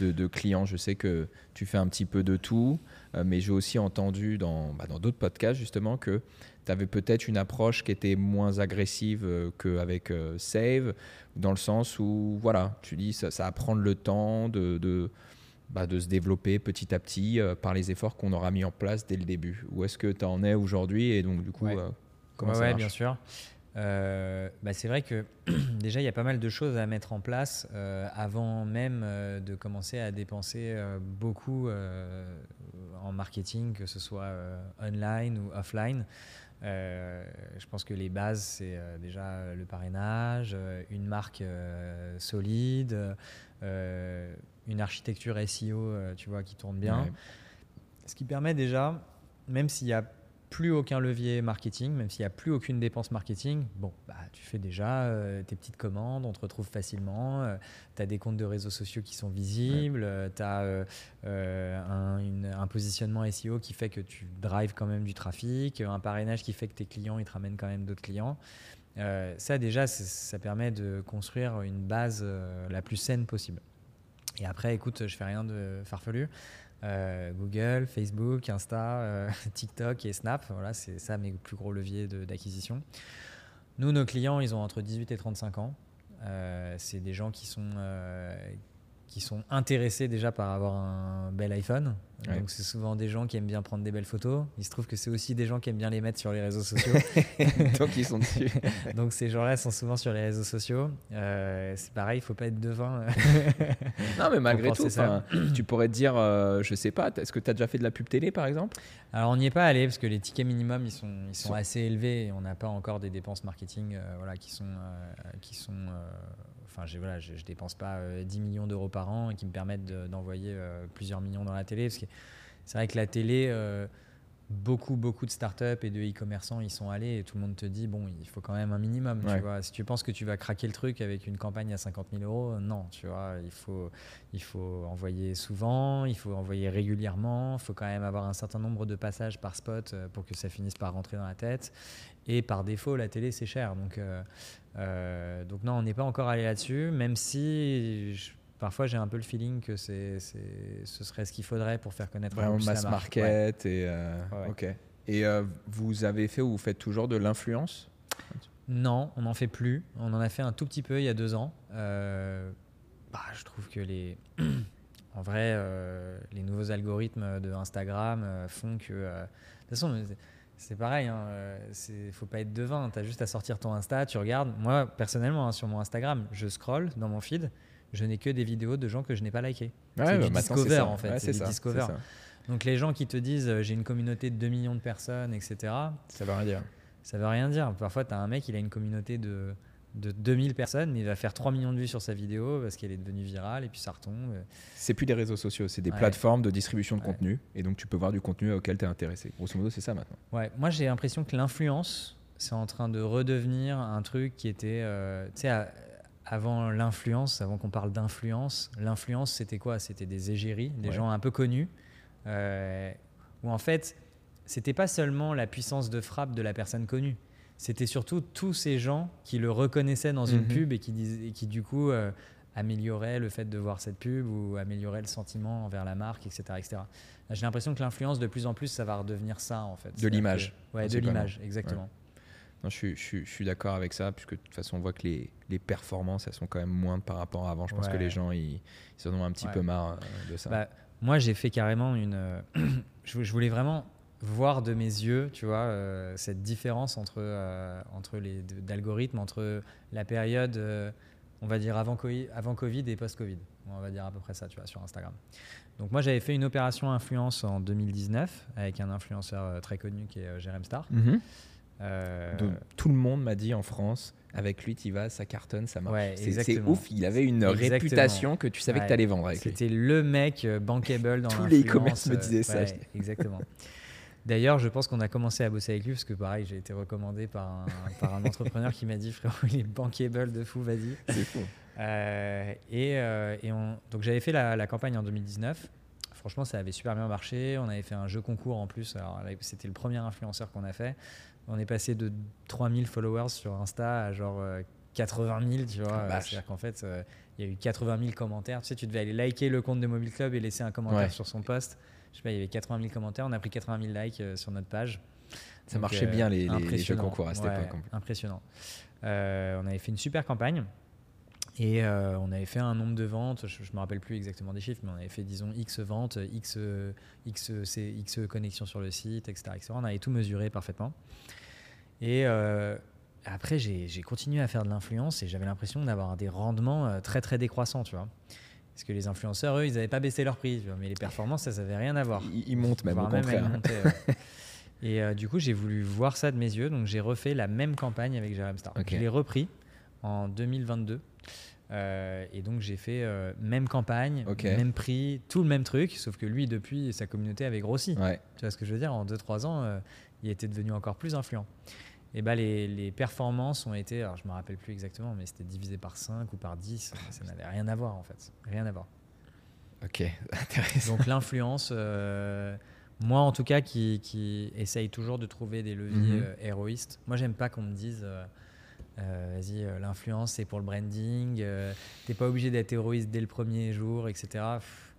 de, de clients? Je sais que tu fais un petit peu de tout, euh, mais j'ai aussi entendu dans bah, dans d'autres podcasts justement que tu avais peut-être une approche qui était moins agressive qu'avec Save, dans le sens où voilà, tu dis ça, ça va prendre le temps de, de, bah, de se développer petit à petit par les efforts qu'on aura mis en place dès le début. Où est-ce que tu en es aujourd'hui? Et donc du coup Ouais. Comment Ouais, ça ouais, marche bien sûr. Euh, bah, c'est vrai que déjà, il y a pas mal de choses à mettre en place euh, avant même euh, de commencer à dépenser beaucoup en marketing, que ce soit online ou offline. Je pense que les bases, c'est déjà le parrainage, une marque solide, une architecture SEO, tu vois, qui tourne bien. Ouais. Ce qui permet déjà, même s'il n'y a plus aucun levier marketing, même s'il n'y a plus aucune dépense marketing, bon, bah, tu fais déjà euh, tes petites commandes, on te retrouve facilement, tu as des comptes de réseaux sociaux qui sont visibles, tu as un, une- un positionnement SEO qui fait que tu drives quand même du trafic, un parrainage qui fait que tes clients, ils te ramènent quand même d'autres clients. Euh, ça déjà, ça permet de construire une base euh, la plus saine possible. Et après, écoute, je fais rien de farfelu. Euh, Google, Facebook, Insta, euh, TikTok et Snap, voilà, c'est ça mes plus gros leviers d'acquisition. Nous, nos clients, ils ont entre 18 et 35 ans. Euh, c'est des gens qui sont, qui sont intéressés déjà par avoir un bel iPhone. Ouais. Donc, c'est souvent des gens qui aiment bien prendre des belles photos. Il se trouve que c'est aussi des gens qui aiment bien les mettre sur les réseaux sociaux. donc ils sont dessus. Donc, ces gens-là sont souvent sur les réseaux sociaux. Euh, c'est pareil, il faut pas être devin. non mais malgré tout, ça. tu pourrais te dire, euh, je sais pas, est-ce que tu as déjà fait de la pub télé par exemple? Alors on n'y est pas allé parce que les tickets minimums ils sont, ils sont Sont- assez élevés et on n'a pas encore des dépenses marketing euh, voilà, qui sont... euh, qui sont euh, Enfin, voilà, je ne dépense pas euh, 10 millions d'euros par an et qui me permettent de- d'envoyer euh, plusieurs millions dans la télé. Parce que c'est vrai que la télé, euh, beaucoup, beaucoup de startups et de e-commerçants y sont allés et tout le monde te dit, bon, il faut quand même un minimum. Ouais. Tu vois. Si tu penses que tu vas craquer le truc avec une campagne à 50 000 euros, non, tu vois, il faut, il faut envoyer souvent, il faut envoyer régulièrement, il faut quand même avoir un certain nombre de passages par spot euh, pour que ça finisse par rentrer dans la tête. Et par défaut, la télé, c'est cher. Donc, euh, euh, donc non, on n'est pas encore allé là-dessus, même si je- parfois j'ai un peu le feeling que c'est, ce serait ce qu'il faudrait pour faire connaître Vraiment plus la mass marque. Ouais. market et euh, Ouais, ok. Et euh, vous avez fait ou vous faites toujours de l'influence? Non, on n'en fait plus. On en a fait un tout petit peu il y a deux ans. Bah, je trouve que les, en vrai, les nouveaux algorithmes de Instagram font que, de toute façon, c'est- pareil. Il ne faut pas être devin. Tu as juste à sortir ton Insta, tu regardes. Moi, personnellement, hein, sur mon Instagram, je scroll dans mon feed. Je n'ai que des vidéos de gens que je n'ai pas likés. Ouais, C'est bah, du discover, en fait, Ouais, c'est du discover. Donc les gens qui te disent euh, j'ai une communauté de 2 millions de personnes, etc. Ça veut rien dire. Ça veut rien dire. Parfois, tu as un mec, il a une communauté de de 2000 personnes, mais il va faire 3 millions de vues sur sa vidéo parce qu'elle est devenue virale et puis ça retombe. C'est plus des réseaux sociaux, c'est des Ouais. plateformes de distribution de Ouais. contenu. Et donc, tu peux voir du contenu auquel tu es intéressé. Grosso modo, c'est ça maintenant. Ouais, moi j'ai l'impression que l'influence, c'est en train de redevenir un truc qui était. euh, tu sais, avant l'influence, avant qu'on parle d'influence, l'influence c'était quoi? C'était des égéries, des Ouais. gens un peu connus, euh, où en fait, c'était pas seulement la puissance de frappe de la personne connue, c'était surtout tous ces gens qui le reconnaissaient dans une Mhm. pub et qui, dis- et qui du coup euh, amélioraient le fait de voir cette pub ou amélioraient le sentiment envers la marque, etc. etc. J'ai l'impression que l'influence, de plus en plus, ça va redevenir ça en fait. C'est-à-dire l'image, Ouais, de l'image, exactement. Non, je, suis- je suis- d'accord avec ça, puisque de toute façon, on voit que les, les performances, elles sont quand même moindres par rapport à avant. Je pense Ouais. que les gens, ils, ils en ont un petit Ouais. peu marre euh, de ça. Bah, moi, j'ai fait carrément une. euh, je voulais vraiment voir de mes yeux, tu vois, euh, cette différence entre, euh, entre les d'algorithmes, entre la période, euh, on va dire avant Covid, avant Covid et post-Covid. On va dire à peu près ça, tu vois, sur Instagram. Donc moi, j'avais fait une opération influence en 2019 avec un influenceur très connu qui est Jérém Star. Donc, tout le monde m'a dit en France, avec lui, tu vas, ça cartonne, ça marche. Ouais, C'est- ouf, il avait une Exactement. réputation que tu savais que tu allais vendre avec. C'était le mec bankable dans Tous les e-commerce me disaient ça. exactement. D'ailleurs, je pense qu'on a commencé à bosser avec lui parce que pareil, j'ai été recommandé par un, par un entrepreneur qui m'a dit frérot, il est bankable de fou, vas-y. C'est fou. Euh, et euh, et on, donc j'avais fait la, la campagne en 2019. Franchement, ça avait super bien marché. On avait fait un jeu concours en plus. C'était le premier influenceur qu'on a fait. On est passé de 3000 followers sur Insta à genre euh, 80 000, tu vois. Ah. C'est-à-dire qu'en fait, euh, il y a eu 80 000 commentaires. Tu sais, tu devais aller liker le compte de Mobile Club et laisser un commentaire Ouais. sur son post. Je sais pas, il y avait 80 000 commentaires. On a pris 80 000 likes euh, sur notre page. Ça Donc, marchait euh, bien, les, les- jeux concours à cette Ouais, époque. Impressionnant. Euh, on avait fait une super campagne. Et on avait fait un nombre de ventes, je ne me rappelle plus exactement des chiffres, mais on avait fait, disons, X ventes, X, X, X connexions sur le site, etc., etc. On avait tout mesuré parfaitement. Et après, j'ai continué à faire de l'influence et j'avais l'impression d'avoir des rendements euh, très, très décroissants, tu vois. Parce que les influenceurs, eux, ils n'avaient pas baissé leur prix, tu vois, mais les performances, ça n'avait rien à voir. Il, il monte même, au même, contraire. ouais. Et euh, du coup, j'ai voulu voir ça de mes yeux. Donc, j'ai refait la même campagne avec Jérém Star. Je l'ai repris en 2022. Euh, et donc, j'ai fait euh, même campagne, même prix, tout le même truc. Sauf que lui, depuis, sa communauté avait grossi. Ouais. Tu vois ce que je veux dire? En 2-3 ans, il était devenu encore plus influent. Et bah, les, les performances ont été, alors je me rappelle plus exactement, mais c'était divisé par 5 ou par 10. Ça n'avait rien à voir en fait. Rien à voir. Ok, intéressant. Donc l'influence, euh, moi en tout cas, qui, qui essaye toujours de trouver des leviers euh, héroïstes. Moi, j'aime pas qu'on me dise, euh, vas-y, l'influence c'est pour le branding. T'es pas obligé d'être héroïste dès le premier jour, etc. Pff,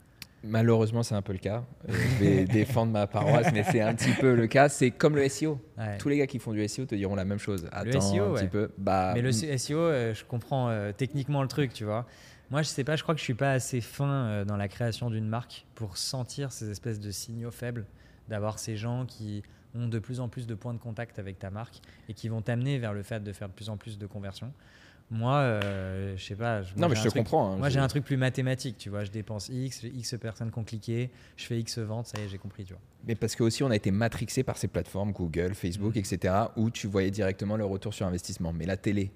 Malheureusement, c'est un peu le cas. Euh, je vais défendre ma paroisse, mais c'est un petit peu le cas. C'est comme le SEO. ouais. Tous les gars qui font du SEO te diront la même chose. Attends SEO, un ouais. petit peu. Bah, Mais le m- SEO, euh, je comprends euh, techniquement le truc, tu vois. Moi, je sais pas, je crois que je suis pas assez fin euh, dans la création d'une marque pour sentir ces espèces de signaux faibles, d'avoir ces gens qui ont de plus en plus de points de contact avec ta marque et qui vont t'amener vers le fait de faire de plus en plus de conversions. Moi, euh, je sais pas. je- non, mais je te truc- comprends. hein. Moi, j'ai un truc plus mathématique, tu vois. Je dépense X, j'ai X personnes qui ont cliqué, je fais X ventes, ça y est, j'ai compris, tu vois. Mais parce que aussi on a été matrixé par ces plateformes, Google, Facebook, Mm. etc., où tu voyais directement le retour sur investissement. Mais la télé,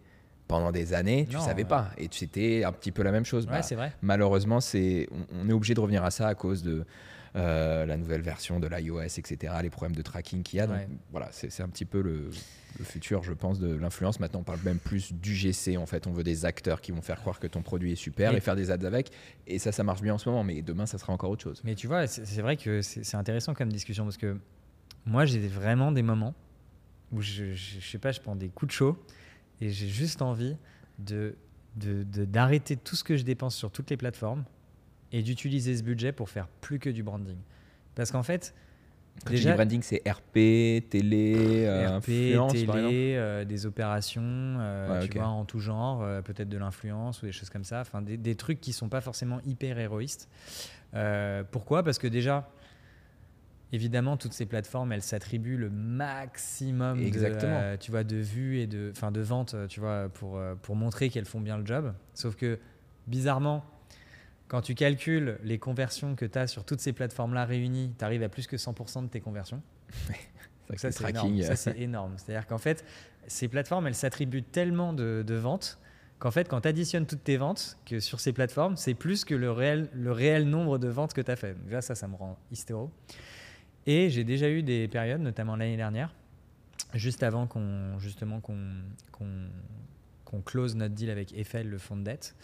pendant des années, tu Non, savais pas. Et c'était un petit peu la même chose. Ouais, Bah, c'est vrai. malheureusement, c'est, on, on est obligé de revenir à ça à cause de euh, la nouvelle version de l'iOS, etc., les problèmes de tracking qu'il y a. Donc Ouais. voilà, c'est, un petit peu le, le futur, je pense, de l'influence. Maintenant, on parle même plus du GC. En fait, on veut des acteurs qui vont faire croire que ton produit est super Et- et faire des ads avec. Et ça, ça marche bien en ce moment. Mais demain, ça sera encore autre chose. Mais tu vois, c'est vrai que c'est intéressant comme discussion parce que moi, j'ai vraiment des moments où je, je, je sais pas, je prends des coups de chaud et j'ai juste envie de- d'arrêter tout ce que je dépense sur toutes les plateformes et d'utiliser ce budget pour faire plus que du branding. Parce qu'en fait, Quand tu Déjà- dis branding, c'est RP, télé, euh, RP, par télé, euh, des opérations, euh, Ouais, tu vois, en tout genre, euh, peut-être de l'influence ou des choses comme ça, enfin des, des trucs qui sont pas forcément hyper héroïstes. Pourquoi? Parce que déjà, évidemment, toutes ces plateformes, elles s'attribuent le maximum Exactement. de, tu vois, de vues et de, enfin, de ventes, tu vois, pour, pour montrer qu'elles font bien le job. Sauf que, bizarrement, quand tu calcules les conversions que tu as sur toutes ces plateformes-là réunies, tu arrives à plus que 100% de tes conversions. Donc ça, le c'est tracking, énorme. euh, Ça, c'est énorme. C'est-à-dire qu'en fait, ces plateformes, elles s'attribuent tellement de, de ventes qu'en fait, quand tu additionnes toutes tes ventes, que sur ces plateformes, c'est plus que le réel, le réel nombre de ventes que tu as fait. Déjà, ça, ça me rend hystéro. Et j'ai déjà eu des périodes, notamment l'année dernière, juste avant qu'on justement qu'on qu'on close notre deal avec Eiffel, le fonds de dette.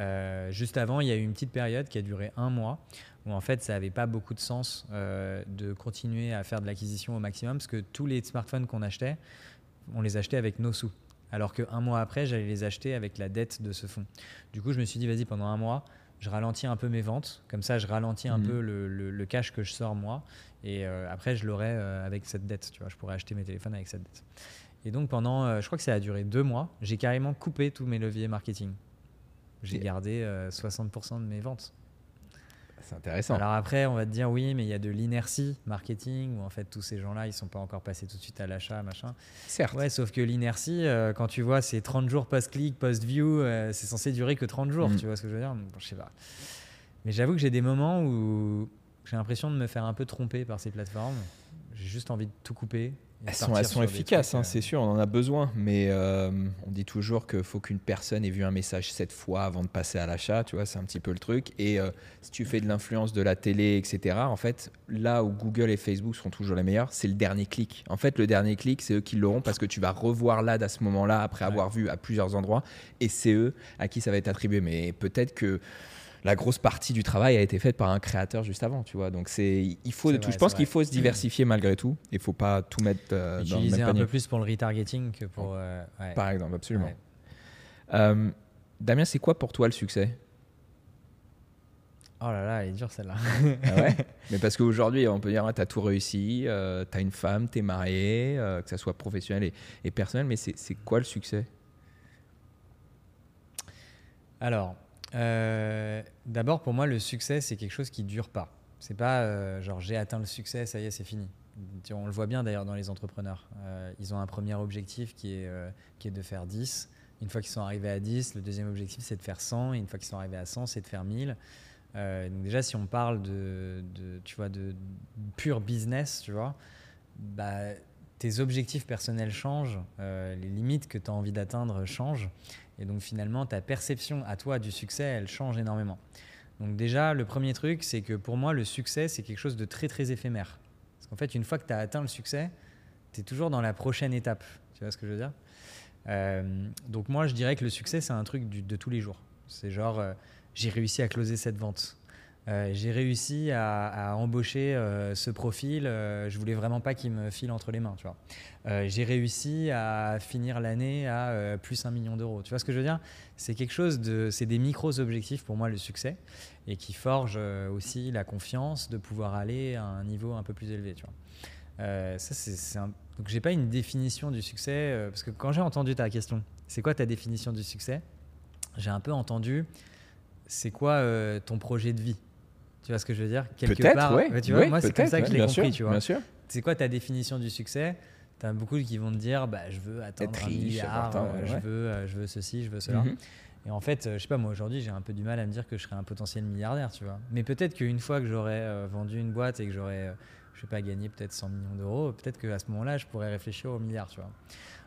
Euh, juste avant, il y a eu une petite période qui a duré un mois où en fait ça n'avait pas beaucoup de sens euh, de continuer à faire de l'acquisition au maximum parce que tous les smartphones qu'on achetait, on les achetait avec nos sous. Alors qu'un mois après, j'allais les acheter avec la dette de ce fonds. Du coup, je me suis dit, vas-y, pendant un mois, je ralentis un peu mes ventes. Comme ça, je ralentis un Mhm. peu le, le- le cash que je sors moi. Et euh, après, je l'aurai avec cette dette. Tu vois, je pourrais acheter mes téléphones avec cette dette. Et donc, pendant, je crois que ça a duré deux mois, j'ai carrément coupé tous mes leviers marketing. J'ai gardé euh, 60% de mes ventes. C'est intéressant. Alors après, on va te dire oui, mais il y a de l'inertie marketing où en fait tous ces gens-là, ils sont pas encore passés tout de suite à l'achat, machin. Certes. Ouais, sauf que l'inertie, euh, quand tu vois, c'est 30 jours post-click, post-view, euh, c'est censé durer que 30 jours, Mm. tu vois ce que je veux dire? Bon, Je sais pas. Mais j'avoue que j'ai des moments où j'ai l'impression de me faire un peu tromper par ces plateformes. J'ai juste envie de tout couper. Elles sont, elles efficaces, hein, euh, c'est sûr, on en a besoin. Mais euh, on dit toujours qu'il faut qu'une personne ait vu un message sept fois avant de passer à l'achat. Tu vois, c'est un petit peu le truc. Et euh, si tu fais de l'influence de la télé, etc., en fait, là où Google et Facebook seront toujours les meilleurs, c'est le dernier clic. En fait, le dernier clic, c'est eux qui l'auront parce que tu vas revoir l'ad à ce moment-là après Ouais. avoir vu à plusieurs endroits. Et c'est eux à qui ça va être attribué. Mais peut-être que la grosse partie du travail a été faite par un créateur juste avant, tu vois. Donc c'est, il faut, tout- vrai, je pense qu'il faut se diversifier malgré tout. Il faut pas tout mettre euh, dans le même un panier. peu plus pour le retargeting que pour. euh, ouais. Par exemple, absolument. Ouais. Euh, Damien, c'est quoi pour toi le succès? Oh là là, elle est dure celle-là. Ah ouais? Mais parce qu'aujourd'hui, on peut dire, tu as tout réussi, tu as une femme, tu es marié, euh, que ça soit professionnel et, et personnel, mais c'est c'est quoi le succès? Alors, euh, d'abord pour moi, le succès, c'est quelque chose qui dure pas. C'est pas euh, genre j'ai atteint le succès, ça y est, c'est fini. On le voit bien d'ailleurs dans les entrepreneurs. Euh, ils ont un premier objectif qui est, de faire 10. Une fois qu'ils sont arrivés à 10, le deuxième objectif c'est de faire 100. Et une fois qu'ils sont arrivés à 100, c'est de faire 1000. Euh, donc déjà, si on parle de, tu vois, de pur business, tu vois, bah, tes objectifs personnels changent, les limites que tu as envie d'atteindre changent. Et donc finalement, ta perception à toi du succès, elle change énormément. Donc déjà, le premier truc, c'est que pour moi, le succès, c'est quelque chose de très très éphémère. Parce qu'en fait, une fois que tu as atteint le succès, tu es toujours dans la prochaine étape. Tu vois ce que je veux dire? Euh, Donc moi, je dirais que le succès, c'est un truc de tous les jours. C'est genre, euh, j'ai réussi à closer cette vente. Euh, j'ai réussi à, embaucher euh, ce profil. euh, je voulais vraiment pas qu'il me file entre les mains, tu vois. Euh, j'ai réussi à finir l'année à plus un million d'euros. Tu vois ce que je veux dire? C'est quelque chose de, c'est des micros objectifs pour moi le succès et qui forgent euh, aussi la confiance de pouvoir aller à un niveau un peu plus élevé, tu vois. Ça donc j'ai pas une définition du succès parce que quand j'ai entendu ta question, c'est quoi ta définition du succès? J'ai un peu entendu, c'est quoi ton projet de vie? Tu vois ce que je veux dire? Quelque Peut-être, part, ouais. tu vois, Ouais, moi c'est comme ça que ouais, je l'ai compris, sûr, tu vois c'est quoi ta définition du succès? Tu as beaucoup qui vont te dire bah, je veux atteindre Être un riche, milliard, euh, ouais. je, veux, euh, je veux ceci, je veux cela. Mhm. Et en fait, euh, je sais pas, moi aujourd'hui, j'ai un peu du mal à me dire que je serais un potentiel milliardaire, tu vois. Mais peut-être qu'une fois que j'aurais vendu une boîte et que j'aurais, je sais pas, gagné peut-être 100 millions d'euros, peut-être qu'à ce moment-là, je pourrais réfléchir au milliard, tu vois.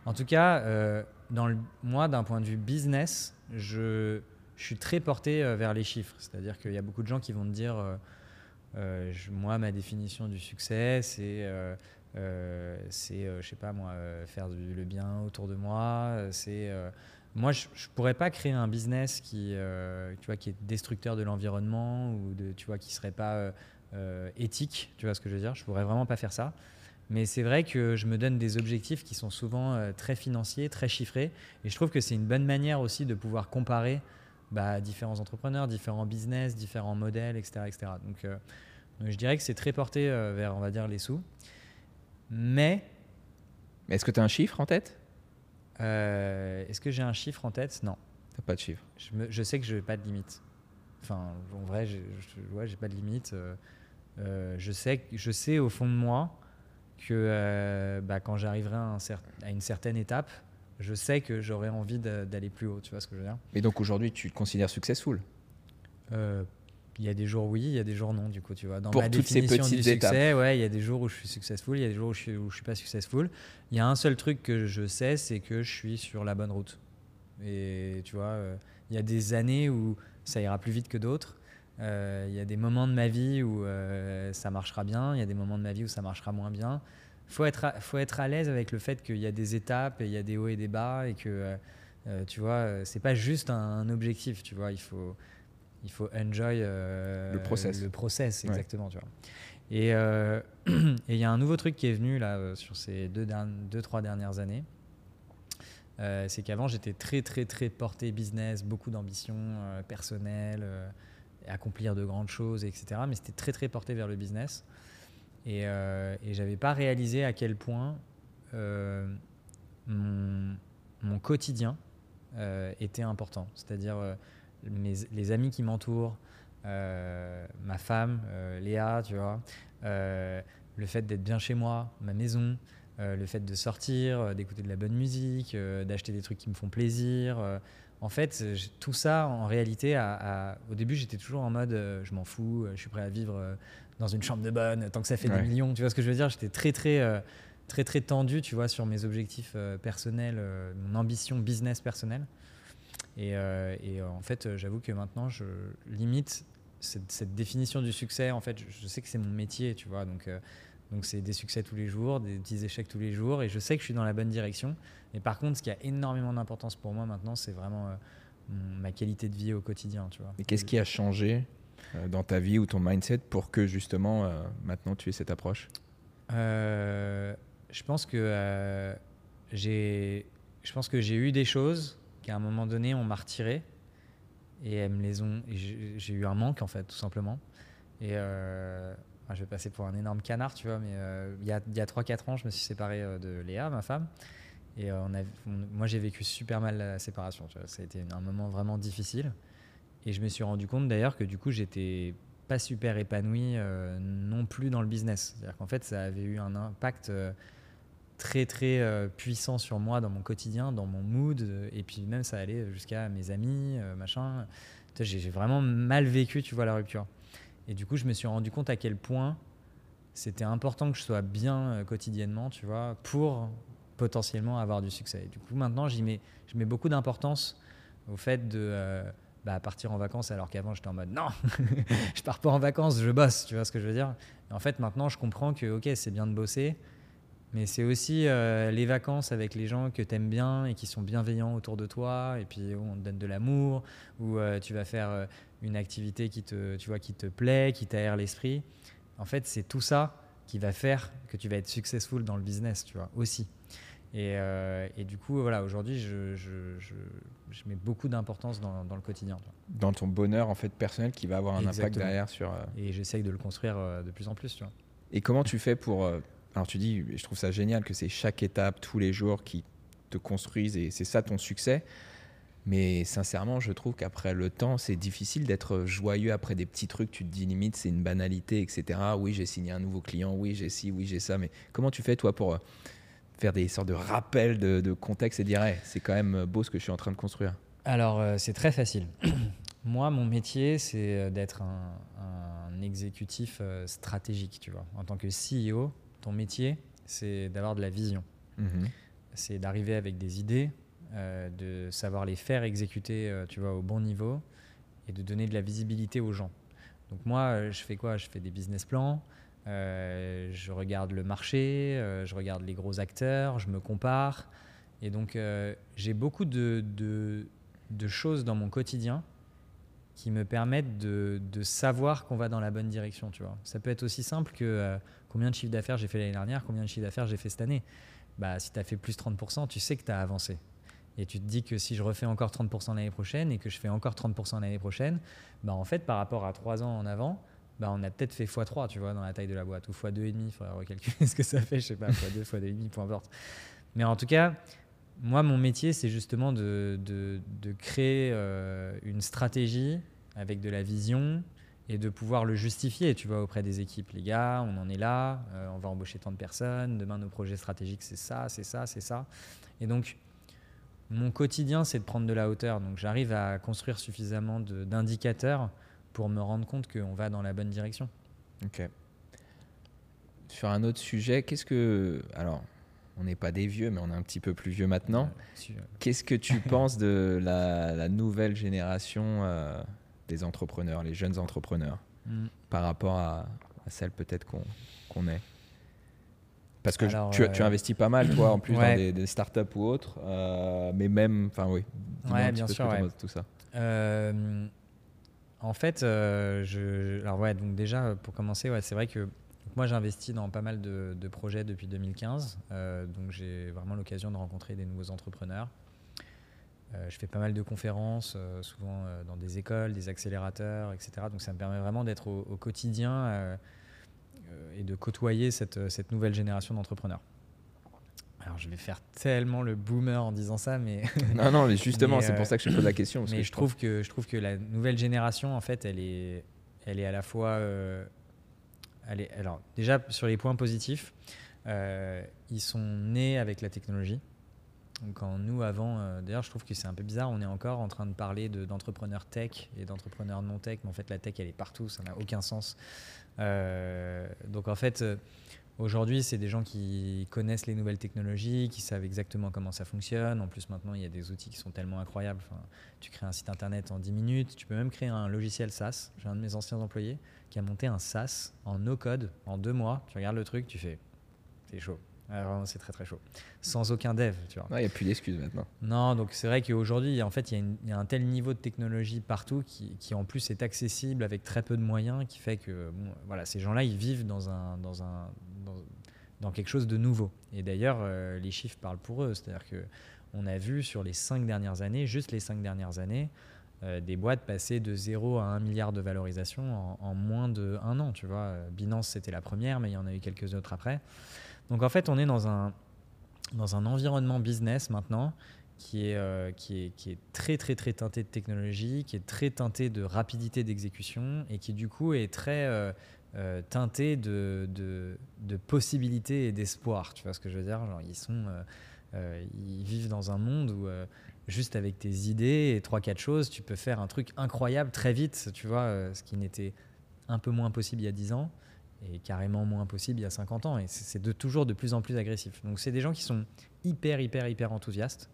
En tout cas, euh, dans le, moi, d'un point de vue business, je, je suis très porté euh, vers les chiffres. C'est-à-dire qu'il y a beaucoup de gens qui vont te dire, euh, euh, moi, ma définition du succès, c'est, euh, c'est, je sais pas moi, faire le bien autour de moi. C'est, moi, je, je pourrais pas créer un business qui, tu vois, qui est destructeur de l'environnement ou de, tu vois, qui serait pas éthique. Tu vois ce que je veux dire? Je pourrais vraiment pas faire ça. Mais c'est vrai que je me donne des objectifs qui sont souvent très financiers, très chiffrés. Et je trouve que c'est une bonne manière aussi de pouvoir comparer bah, différents entrepreneurs, différents business, différents modèles, etc. etc. Donc, euh, donc je dirais que c'est très porté euh, vers, on va dire, les sous. Mais Mais est-ce que tu as un chiffre en tête? Euh, est-ce que j'ai un chiffre en tête? Non. T'as pas de chiffre. Je, me- je sais que je n'ai pas de limite. Enfin, en vrai, je, ouais, j'ai pas de limite. Je, sais, je sais au fond de moi que bah, quand j'arriverai à, un cer- à une certaine étape, je sais que j'aurai envie d'aller plus haut. Tu vois ce que je veux dire Et donc aujourd'hui, tu te considères successful? Euh, il y a des jours oui, il y a des jours non, du coup, tu vois. Dans Pour ma toutes ces petites du succès, étapes. ouais, il y a des jours où je suis successful, il y a des jours où je suis, où je suis pas successful. Il y a un seul truc que je sais, c'est que je suis sur la bonne route. Et tu vois, euh, il y a des années où ça ira plus vite que d'autres. Euh, Il y a des moments de ma vie où euh, ça marchera bien, il y a des moments de ma vie où ça marchera moins bien. Faut être, à, faut être à l'aise avec le fait qu'il y a des étapes et il y a des hauts et des bas et que euh, euh, tu vois, euh, c'est pas juste un, un objectif, tu vois. Il faut, il faut enjoy euh, Le process. Le process, Ouais. exactement, tu vois. Et euh, il y a un nouveau truc qui est venu là sur ces deux, derni- deux trois dernières années. C'est qu'avant j'étais très très très porté business, beaucoup d'ambition personnelle, accomplir de grandes choses, etc. Mais c'était très très porté vers le business. Et, euh, et j'avais pas réalisé à quel point euh, mon, quotidien euh, était important. C'est-à-dire euh, les amis qui m'entourent, ma femme, Léa, tu vois, le fait d'être bien chez moi, ma maison, le fait de sortir, d'écouter de la bonne musique, d'acheter des trucs qui me font plaisir. en fait, tout ça, en réalité, au début, j'étais toujours en mode je m'en fous, je suis prêt à vivre dans une chambre de bonne tant que ça fait Ouais. des millions. Tu vois ce que je veux dire? J'étais très, très, euh, très, très tendu, tu vois, sur mes objectifs euh, personnels, euh, mon ambition business personnelle. Et, et, en fait, j'avoue que maintenant, je limite cette, cette définition du succès. En fait, je, je sais que c'est mon métier, tu vois. Donc, donc c'est des succès tous les jours, des petits échecs tous les jours. Et je sais que je suis dans la bonne direction. Mais par contre, ce qui a énormément d'importance pour moi maintenant, c'est vraiment euh, ma qualité de vie au quotidien, tu vois. Et qu'est-ce qui a changé dans ta vie ou ton mindset pour que justement euh, maintenant tu aies cette approche? Euh, je pense que euh, j'ai, je pense que j'ai eu des choses qu'à un moment donné on m'a retirées et elles les ont. J'ai eu un manque en fait, tout simplement. Et euh, je vais passer pour un énorme canard, tu vois, mais euh, il y a, a 3-4 ans, je me suis séparé euh, de Léa, ma femme. Et euh, moi, j'ai vécu super mal la séparation. Ça a été un moment vraiment difficile. Et je me suis rendu compte d'ailleurs que du coup, j'étais pas super épanoui euh, non plus dans le business. C'est-à-dire qu'en fait, ça avait eu un impact euh, très très euh, puissant sur moi dans mon quotidien, dans mon mood. et puis même, ça allait jusqu'à mes amis, machin. J'ai vraiment mal vécu, tu vois, la rupture. Et du coup, je me suis rendu compte à quel point c'était important que je sois bien quotidiennement, tu vois, pour potentiellement avoir du succès. Et du coup, maintenant, j'y mets, je mets beaucoup d'importance au fait de bah, partir en vacances, alors qu'avant, j'étais en mode non, je pars pas en vacances, je bosse, tu vois ce que je veux dire. Et en fait, maintenant, je comprends que, ok, c'est bien de bosser, mais c'est aussi euh, les vacances avec les gens que tu aimes bien et qui sont bienveillants autour de toi, et puis on te donne de l'amour, où euh, tu vas faire euh, une activité qui te, tu vois, qui te plaît, qui t'aère l'esprit. En fait, c'est tout ça qui va faire que tu vas être successful dans le business, tu vois, aussi. Et, euh, et du coup, voilà, aujourd'hui, je, je, je, je mets beaucoup d'importance dans, dans le quotidien. dans ton bonheur en fait personnel qui va avoir un impact derrière sur. euh, Et j'essaye de le construire euh, de plus en plus, tu vois. Et comment tu fais pour. Alors, tu dis, je trouve ça génial que c'est chaque étape, tous les jours qui te construisent et c'est ça ton succès. Mais sincèrement, je trouve qu'après le temps, c'est difficile d'être joyeux après des petits trucs. Tu te dis limite, c'est une banalité, etc. Oui, j'ai signé un nouveau client, oui, j'ai ci, oui, j'ai ça. Mais comment tu fais, toi, pour faire des sortes de rappels de, de contexte et dire, Hey, c'est quand même beau ce que je suis en train de construire Alors, euh, c'est très facile. Moi, mon métier, c'est euh, d'être un, un exécutif euh, stratégique, tu vois. En tant que CEO, ton métier, c'est d'avoir de la vision. Mhm. C'est d'arriver avec des idées, euh, de savoir les faire exécuter, tu vois, au bon niveau et de donner de la visibilité aux gens. Donc moi, je fais quoi? Je fais des business plans, euh, je regarde le marché, euh, je regarde les gros acteurs, je me compare. Et donc, euh, j'ai beaucoup de, choses dans mon quotidien qui me permettent de, savoir qu'on va dans la bonne direction. Tu vois. Ça peut être aussi simple que combien de chiffre d'affaires j'ai fait l'année dernière, combien de chiffre d'affaires j'ai fait cette année. Bah, si tu as fait plus 30%, tu sais que tu as avancé. Et tu te dis que si je refais encore 30% l'année prochaine et que je fais encore 30% l'année prochaine, bah, en fait, par rapport à 3 ans en avant, bah, on a peut-être fait x3, tu vois, dans la taille de la boîte, ou x2,5, il faudrait recalculer ce que ça fait, je sais pas, x2, x2,5, peu importe. Mais en tout cas, moi, mon métier, c'est justement de, créer euh, une stratégie avec de la vision et de pouvoir le justifier, tu vois, auprès des équipes. Les gars, on en est là, euh, on va embaucher tant de personnes, demain nos projets stratégiques, c'est ça, c'est ça, c'est ça. Et donc, mon quotidien, c'est de prendre de la hauteur. Donc, j'arrive à construire suffisamment d'indicateurs pour me rendre compte qu'on va dans la bonne direction. Ok. Sur un autre sujet, qu'est-ce que. Alors, on n'est pas des vieux, mais on est un petit peu plus vieux maintenant. Euh, Qu'est-ce que tu penses de la, la nouvelle génération euh, des entrepreneurs, les jeunes entrepreneurs, Mm. par rapport à, à celle peut-être qu'on est? Parce que Alors, tu, euh, tu investis pas mal, toi, en plus, ouais. dans des, des startups ou autres, euh, mais même. Enfin, oui. Ouais, bien sûr, ouais. tout ça. Euh, en fait, euh, je, alors ouais, donc déjà pour commencer, c'est vrai que moi j'ai investi dans pas mal de, projets depuis 2015, euh, donc j'ai vraiment l'occasion de rencontrer des nouveaux entrepreneurs. Euh, je fais pas mal de conférences, euh, souvent euh, dans des écoles, des accélérateurs, etc. Donc ça me permet vraiment d'être au, quotidien euh, euh, et de côtoyer cette nouvelle génération d'entrepreneurs. Alors je vais faire tellement le boomer en disant ça, mais Non, non, mais justement, c'est euh, pour ça que je pose la question. parce mais que je trouve que je trouve que la nouvelle génération en fait elle est elle est à la fois euh, elle est- alors déjà sur les points positifs euh, ils sont nés avec la technologie Donc, quand nous avant euh, d'ailleurs je trouve que c'est un peu bizarre on est encore en train de parler de- d'entrepreneurs tech et d'entrepreneurs non tech mais en fait la tech elle est partout ça n'a aucun sens Euh, donc en fait euh, Aujourd'hui, c'est des gens qui connaissent les nouvelles technologies, qui savent exactement comment ça fonctionne. En plus, maintenant, il y a des outils qui sont tellement incroyables. Tu crées un site internet en 10 minutes. Tu peux même créer un logiciel SaaS. J'ai un de mes anciens employés qui a monté un SaaS en no-code en deux mois. Tu regardes le truc, tu fais, c'est chaud. Vraiment, c'est très très chaud. Sans aucun dev, tu vois. Il n'y a plus d'excuses maintenant. Non, donc c'est vrai qu'aujourd'hui, en fait, il y, a y un tel niveau de technologie partout qui, qui, en plus est accessible avec très peu de moyens, qui fait que bon, voilà, ces gens-là, ils vivent dans, un, dans, un, dans, dans quelque chose de nouveau. Et d'ailleurs, euh, les chiffres parlent pour eux. C'est-à-dire que on a vu sur les cinq dernières années, juste les cinq dernières années, euh, des boîtes passer de 0 à 1 milliard de valorisation en, en moins de un an. Tu vois, Binance, c'était la première, mais il y en a eu quelques autres après. Donc en fait, on est dans un, dans un environnement business maintenant qui est, euh, qui, est, qui est très très très teinté de technologie, qui est très teinté de rapidité d'exécution et qui du coup est très euh, euh, teinté de, de, de possibilités et d'espoir. Tu vois ce que je veux dire? Genre, ils, sont, ils vivent dans un monde où juste avec tes idées et trois quatre choses, tu peux faire un truc incroyable très vite, tu vois, ce qui n'était un peu moins possible il y a 10 ans et carrément moins possible il y a 50 ans. Et c'est de toujours de plus en plus agressif. Donc c'est des gens qui sont hyper, hyper, hyper enthousiastes.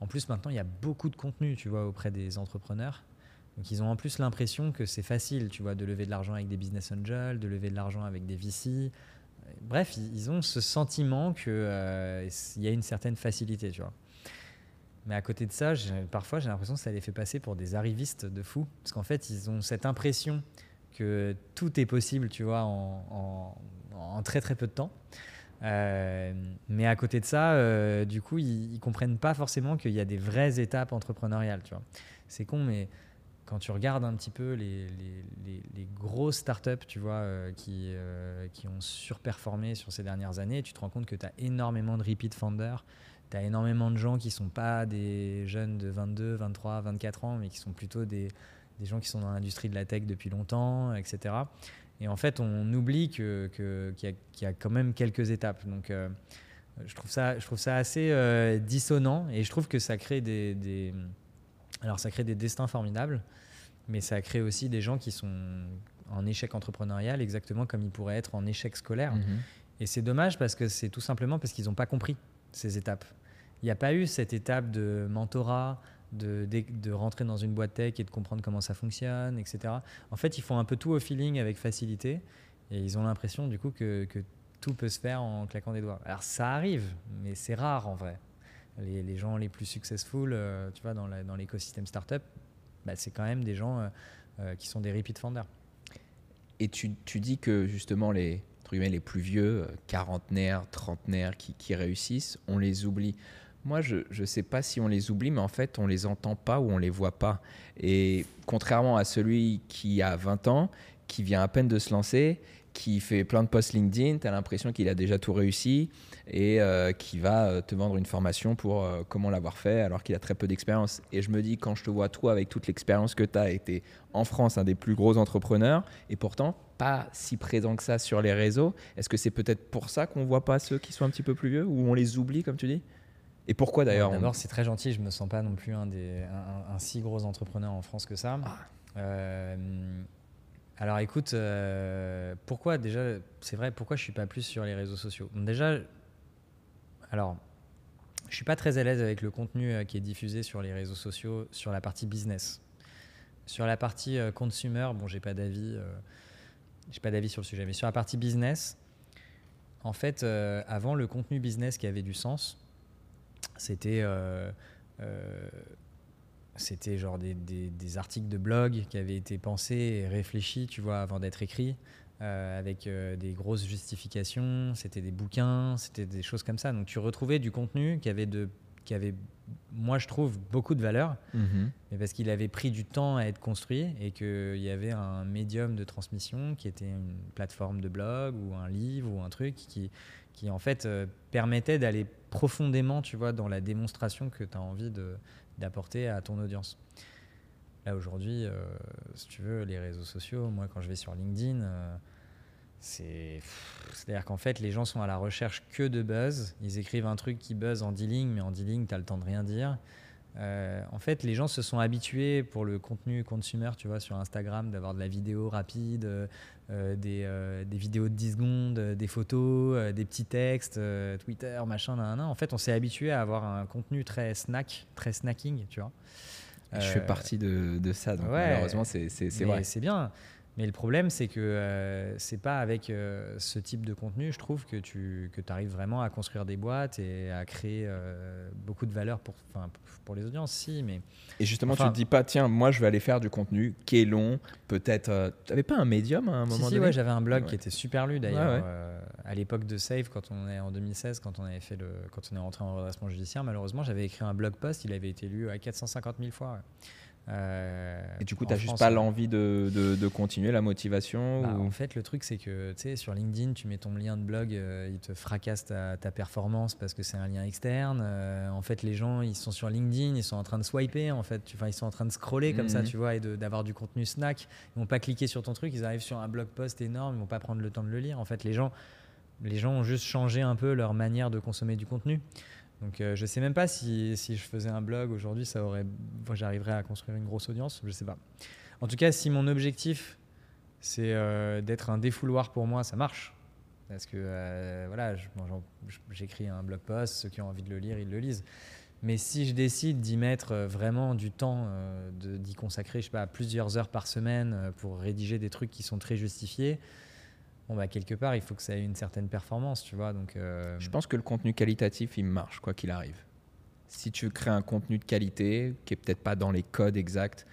En plus, maintenant, il y a beaucoup de contenu, tu vois, auprès des entrepreneurs. Donc ils ont en plus l'impression que c'est facile, tu vois, de lever de l'argent avec des business angels, de lever de l'argent avec des VC. Bref, ils ont ce sentiment qu'il y a une certaine facilité, tu vois. Mais à côté de ça, parfois j'ai l'impression que ça les fait passer pour des arrivistes de fous. Parce qu'en fait, ils ont cette impression que tout est possible, tu vois, en, très très peu de temps. Euh, mais à côté de ça, euh, du coup, ils, ils comprennent pas forcément qu'il y a des vraies étapes entrepreneuriales, tu vois. C'est con, mais quand tu regardes un petit peu les, grosses startups, tu vois, euh, qui, qui ont surperformé sur ces dernières années, tu te rends compte que tu as énormément de repeat founders, tu as énormément de gens qui sont pas des jeunes de 22, 23, 24 ans, mais qui sont plutôt des, des gens qui sont dans l'industrie de la tech depuis longtemps, etc. Et en fait, on oublie que- que- qu'il y, a- qu'il y a quand même quelques étapes. Donc, euh, je, trouve ça, je trouve ça assez euh, dissonant et je trouve que ça crée des, des- alors ça crée des destins formidables, mais ça crée aussi des gens qui sont en échec entrepreneurial, exactement comme ils pourraient être en échec scolaire. Mhm. Et c'est dommage parce que c'est tout simplement parce qu'ils n'ont pas compris ces étapes. Il n'y a pas eu cette étape de mentorat, de, de, rentrer dans une boîte tech et de comprendre comment ça fonctionne, etc. En fait, ils font un peu tout au feeling avec facilité et ils ont l'impression du coup que, que tout peut se faire en claquant des doigts. Alors ça arrive, mais c'est rare en vrai. Les, les gens les plus successful, euh, tu vois, dans l'écosystème startup, bah, c'est quand même des gens euh, euh, qui sont des repeat founders. Et tu, tu dis que justement les, les plus vieux, quarantenaires, trentenaires qui, qui réussissent, on les oublie. Moi, je ne sais pas si on les oublie, mais en fait, on les entend pas ou on les voit pas. Et contrairement à celui qui a 20 ans, qui vient à peine de se lancer, qui fait plein de posts LinkedIn, tu as l'impression qu'il a déjà tout réussi et euh, qui va euh, te vendre une formation pour euh, comment l'avoir fait alors qu'il a très peu d'expérience. Et je me dis, quand je te vois toi avec toute l'expérience que tu as été en France un des plus gros entrepreneurs et pourtant pas si présent que ça sur les réseaux, est-ce que c'est peut-être pour ça qu'on voit pas ceux qui sont un petit peu plus vieux ou on les oublie comme tu dis? Et pourquoi d'ailleurs D'abord, c'est très gentil. Je me sens pas non plus un, des, un, un- un si gros entrepreneur en France que ça. Ah. alors écoute, pourquoi déjà, c'est vrai, pourquoi je suis pas plus sur les réseaux sociaux? Déjà, alors, je suis pas très à l'aise avec le contenu qui est diffusé sur les réseaux sociaux sur la partie business. Sur la partie consumer, bon, j'ai pas d'avis, j'ai pas d'avis sur le sujet, mais sur la partie business, en fait, avant le contenu business qui avait du sens, c'était euh, c'était genre des, des, articles de blog qui avaient été pensés et réfléchis, tu vois, avant d'être écrits, euh, avec euh, des grosses justifications. C'était des bouquins, c'était des choses comme ça. Donc tu retrouvais du contenu qui avait, de, qui avait moi je trouve, beaucoup de valeur, mhm. mais parce qu'il avait pris du temps à être construit et qu'il y avait un médium de transmission qui était une plateforme de blog ou un livre ou un truc qui, qui en fait euh, permettait d'aller profondément, tu vois, dans la démonstration que tu as envie d'apporter à ton audience. Là aujourd'hui, euh, si tu veux, les réseaux sociaux, moi quand je vais sur LinkedIn, euh, c'est c'est-à-dire qu'en fait les gens sont à la recherche que de buzz. Ils écrivent un truc qui buzz en 10 lignes, mais en 10 lignes, tu as le temps de rien dire. Euh, en fait, les gens se sont habitués pour le contenu consumer, tu vois, sur Instagram, d'avoir de la vidéo rapide, euh, euh, des, vidéos de 10 secondes, des photos, des petits textes, Twitter, machin, nan, nan. En fait, on s'est habitué à avoir un contenu très snack, très snacking, tu vois. Je fais partie de, ça, donc malheureusement, c'est vrai. C'est bien. Mais le problème, c'est que euh, c'est pas avec euh, ce type de contenu, je trouve, que tu que arrives vraiment à construire des boîtes et à créer euh, beaucoup de valeur pour, pour les audiences, si. Mais, et justement, tu te dis pas, tiens, moi, je vais aller faire du contenu qui est long, peut-être. tu n'avais pas un médium à un moment si, donné j'avais un blog qui était super lu d'ailleurs. à l'époque de Save, quand on est en 2016, quand on, avait fait le, quand on est rentré en redressement judiciaire, malheureusement, j'avais écrit un blog post, il avait été lu à 450 000 fois. Euh, et du coup, tu n'as juste pas l'envie de, de, continuer, la motivation bah, En fait, le truc, c'est que tu sais, sur LinkedIn, tu mets ton lien de blog, euh, il te fracasse ta, ta performance parce que c'est un lien externe. Euh, en fait, les gens, ils sont sur LinkedIn, ils sont en train de swiper, en fait. Enfin, ils sont en train de scroller comme ça, mhm. tu vois, et d'avoir du contenu snack. Ils vont pas cliquer sur ton truc, ils arrivent sur un blog post énorme, ils vont pas prendre le temps de le lire. En fait, les gens, les gens ont juste changé un peu leur manière de consommer du contenu. Donc euh, je sais même pas si, si, je faisais un blog aujourd'hui, ça aurait, j'arriverais à construire une grosse audience, je sais pas. En tout cas, si mon objectif c'est euh, d'être un défouloir pour moi, ça marche. Parce que euh, voilà, j'écris un blog post, ceux qui ont envie de le lire, ils le lisent. Mais si je décide d'y mettre vraiment du temps, d'y consacrer, je sais pas, plusieurs heures par semaine pour rédiger des trucs qui sont très justifiés, bon bah quelque part il faut que ça ait une certaine performance tu vois donc euh, je pense que le contenu qualitatif il marche quoi qu'il arrive. Si tu crées un contenu de qualité qui est peut-être pas dans les codes exacts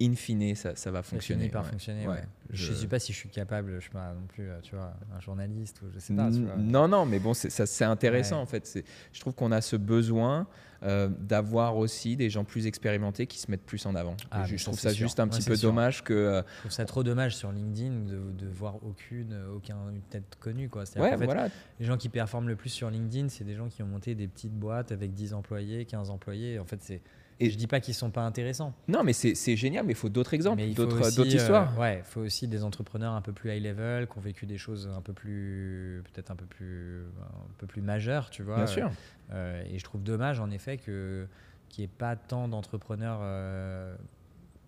in fine ça, ça va fonctionner par fonctionner ouais. je... ne sais pas si je suis capable je suis pas non plus euh, tu vois un journaliste ou je sais pas non non mais bon c'est ça intéressant en fait je trouve qu'on a ce besoin euh, d'avoir aussi des gens plus expérimentés qui se mettent plus en avant. Ah, je, trouve ça juste un petit peu dommage que. Euh, je trouve ça trop dommage sur LinkedIn de, voir aucune, aucun tête connue. Quoi. Voilà. Les gens qui performent le plus sur LinkedIn, c'est des gens qui ont monté des petites boîtes avec 10 employés, 15 employés. En fait, c'est et je dis pas qu'ils sont pas intéressants. Non, mais c'est génial, mais il faut d'autres exemples, d'autres histoires. Euh, ouais, il faut aussi des entrepreneurs un peu plus high level, qui ont vécu des choses un peu plus, peut-être un peu plus, un peu plus majeures, tu vois. Bien sûr. Euh, et je trouve dommage, en effet, que qu'il n'y ait pas tant d'entrepreneurs euh,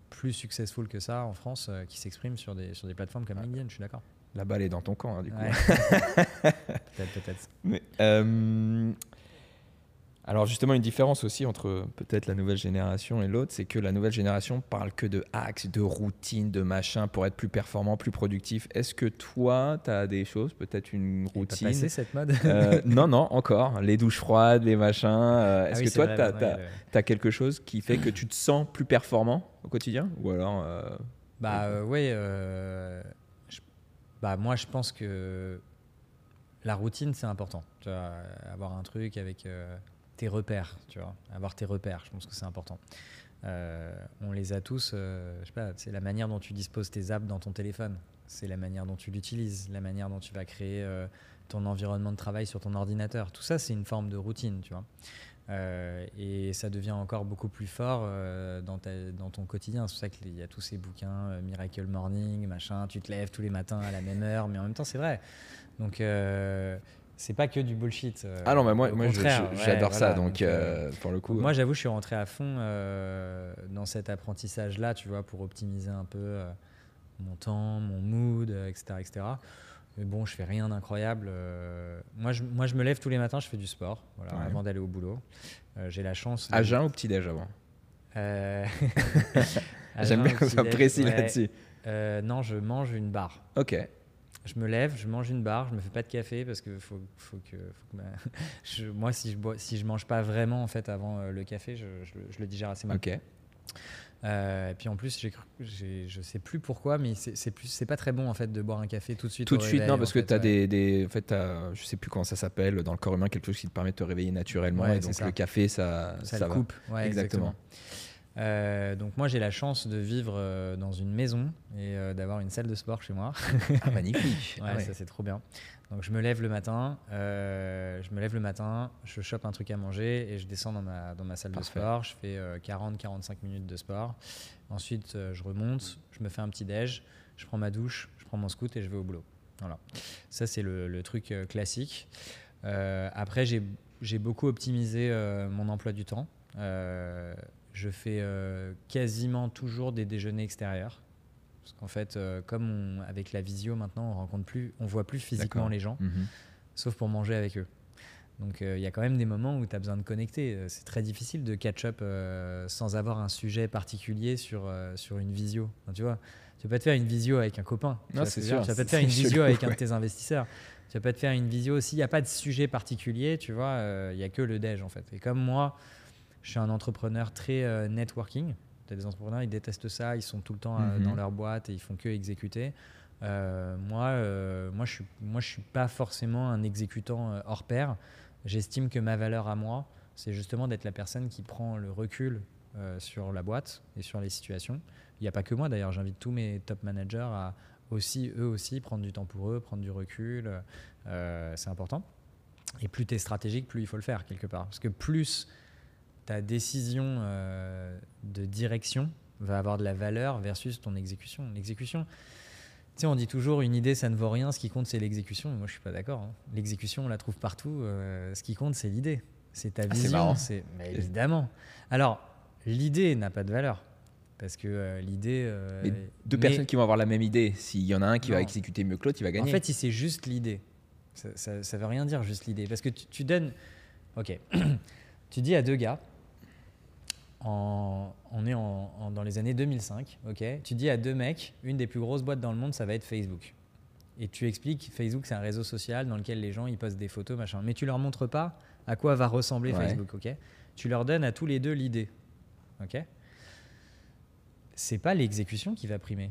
plus successful que ça en France qui s'expriment sur des, sur des plateformes comme LinkedIn. Je suis d'accord. La balle est dans ton camp, hein, du coup. peut-être, peut-être. Mais, alors justement, une différence aussi entre peut-être la nouvelle génération et l'autre, c'est que la nouvelle génération parle que de hacks, de routines, de machin pour être plus performant, plus productif. Est-ce que toi, tu as des choses, peut-être une routine passé cette mode euh, Non, non, encore. Les douches froides, les machins. Euh, est-ce ah que toi, tu as, quelque chose qui fait que tu te sens plus performant au quotidien Ou alors euh, Bah oui. Bah, moi, je pense que la routine, c'est important. Tu vois, avoir un truc avec tes repères, tu vois, avoir tes repères, je pense que c'est important. Euh, on les a tous, euh, je sais pas, c'est la manière dont tu disposes tes apps dans ton téléphone, c'est la manière dont tu l'utilises, la manière dont tu vas créer euh, ton environnement de travail sur ton ordinateur. Tout ça, c'est une forme de routine, tu vois. et ça devient encore beaucoup plus fort dans, ton quotidien. C'est pour ça qu'il y a tous ces bouquins, Miracle Morning, machin, tu te lèves tous les matins à la même heure, mais en même temps, c'est vrai. Donc, c'est pas que du bullshit. euh, Ah non, mais moi, ouais, j'adore ça, donc euh, euh, pour le coup. moi, j'avoue, je suis rentré à fond euh, dans cet apprentissage-là, tu vois, pour optimiser un peu euh, mon temps, mon mood, euh, etc., etc. Mais bon, je fais rien d'incroyable. euh, moi, je, moi, je me lève tous les matins, je fais du sport, voilà, Ouais. avant d'aller au boulot. Euh, J'ai la chance. de- à jeun ou petit-déj avant? Euh, à J'aime bien qu'on soit précis ouais. là-dessus. Euh, non, je mange une barre. Ok. Je me lève, je mange une barre, je me fais pas de café parce que faut, faut que, faut que ma- je- moi si je bois, si je mange pas vraiment en fait avant euh, le café, je, je le- je le digère assez mal. Ok. Euh, et puis en plus, j'ai je sais plus pourquoi, mais c'est c'est plus, c'est pas très bon en fait de boire un café tout de suite. Tout de suite, réveil, non, parce que tu as ouais. des, des. En fait, t'as- je sais plus comment ça s'appelle dans le corps humain, quelque chose qui te permet de te réveiller naturellement. Ouais, et donc ça. le café, ça. ça, ça le va. coupe. Ouais, Exactement. exactement. Euh, donc moi j'ai la chance de vivre euh, dans une maison et euh, d'avoir une salle de sport chez moi. Ah, magnifique. Ouais, Ah ouais. ça c'est trop bien. Donc je me lève le matin, je me lève le matin, je chope un truc à manger et je descends dans ma, dans ma salle Parfait. de sport. Je fais 40-45 minutes de sport. Ensuite je remonte, je me fais un petit déj, je prends ma douche, je prends mon scoot et je vais au boulot. Voilà. Ça c'est le, le truc classique. Après j'ai beaucoup optimisé mon emploi du temps. Je fais euh, quasiment toujours des déjeuners extérieurs. Parce qu'en fait, euh, comme on- avec la visio maintenant, on rencontre plus, on voit plus physiquement les gens, Mhm. sauf pour manger avec eux. Donc euh, il y a quand même des moments où tu as besoin de connecter. C'est très difficile de catch-up euh, sans avoir un sujet particulier sur, euh, sur une visio. Enfin, tu vois, tu vas pas te faire une visio avec un copain. Tu Non, c'est sûr, Tu vas pas te faire une visio avec un de tes investisseurs. Tu vas pas te faire une visio s'il n'y a pas de sujet particulier, tu vois, il y a que le déj en fait. Et comme moi, je suis un entrepreneur très euh, networking. As des entrepreneurs, ils détestent ça, ils sont tout le temps euh, Mhm. dans leur boîte et ils font que exécuter. Euh, moi, euh, moi, je suis, moi, je suis pas forcément un exécutant euh, hors pair. J'estime que ma valeur à moi, c'est justement d'être la personne qui prend le recul sur la boîte et sur les situations. Il n'y a pas que moi d'ailleurs, j'invite tous mes top managers à aussi, eux aussi, prendre du temps pour eux, prendre du recul. C'est important. Et plus tu es stratégique, plus il faut le faire quelque part. Parce que plus ta décision euh, de direction va avoir de la valeur versus ton exécution. L'exécution, tu sais, on dit toujours une idée, ça ne vaut rien, ce qui compte, c'est l'exécution. Moi, je suis pas d'accord. hein. L'exécution, on la trouve partout. euh, ce qui compte, c'est l'idée. C'est ta Ah, c'est vision. marrant. C'est mais évidemment. Alors, l'idée n'a pas de valeur. Parce que euh, l'idée. euh, Mais deux mais- personnes qui vont avoir la même idée, s'il y en a un qui va exécuter mieux que l'autre, il va en gagner. fait, si c'est juste l'idée, ça, ça veut rien dire juste l'idée. Parce que tu, tu donnes. Ok. tu dis à deux gars, en- on est en- en- dans les années 2005, ok? Tu dis à deux mecs, une des plus grosses boîtes dans le monde, ça va être Facebook. Et tu expliques, Facebook, c'est un réseau social dans lequel les gens ils postent des photos, machin. Mais tu leur montres pas à quoi va ressembler Ouais. Facebook, ok? Tu leur donnes à tous les deux l'idée, ok? C'est pas l'exécution qui va primer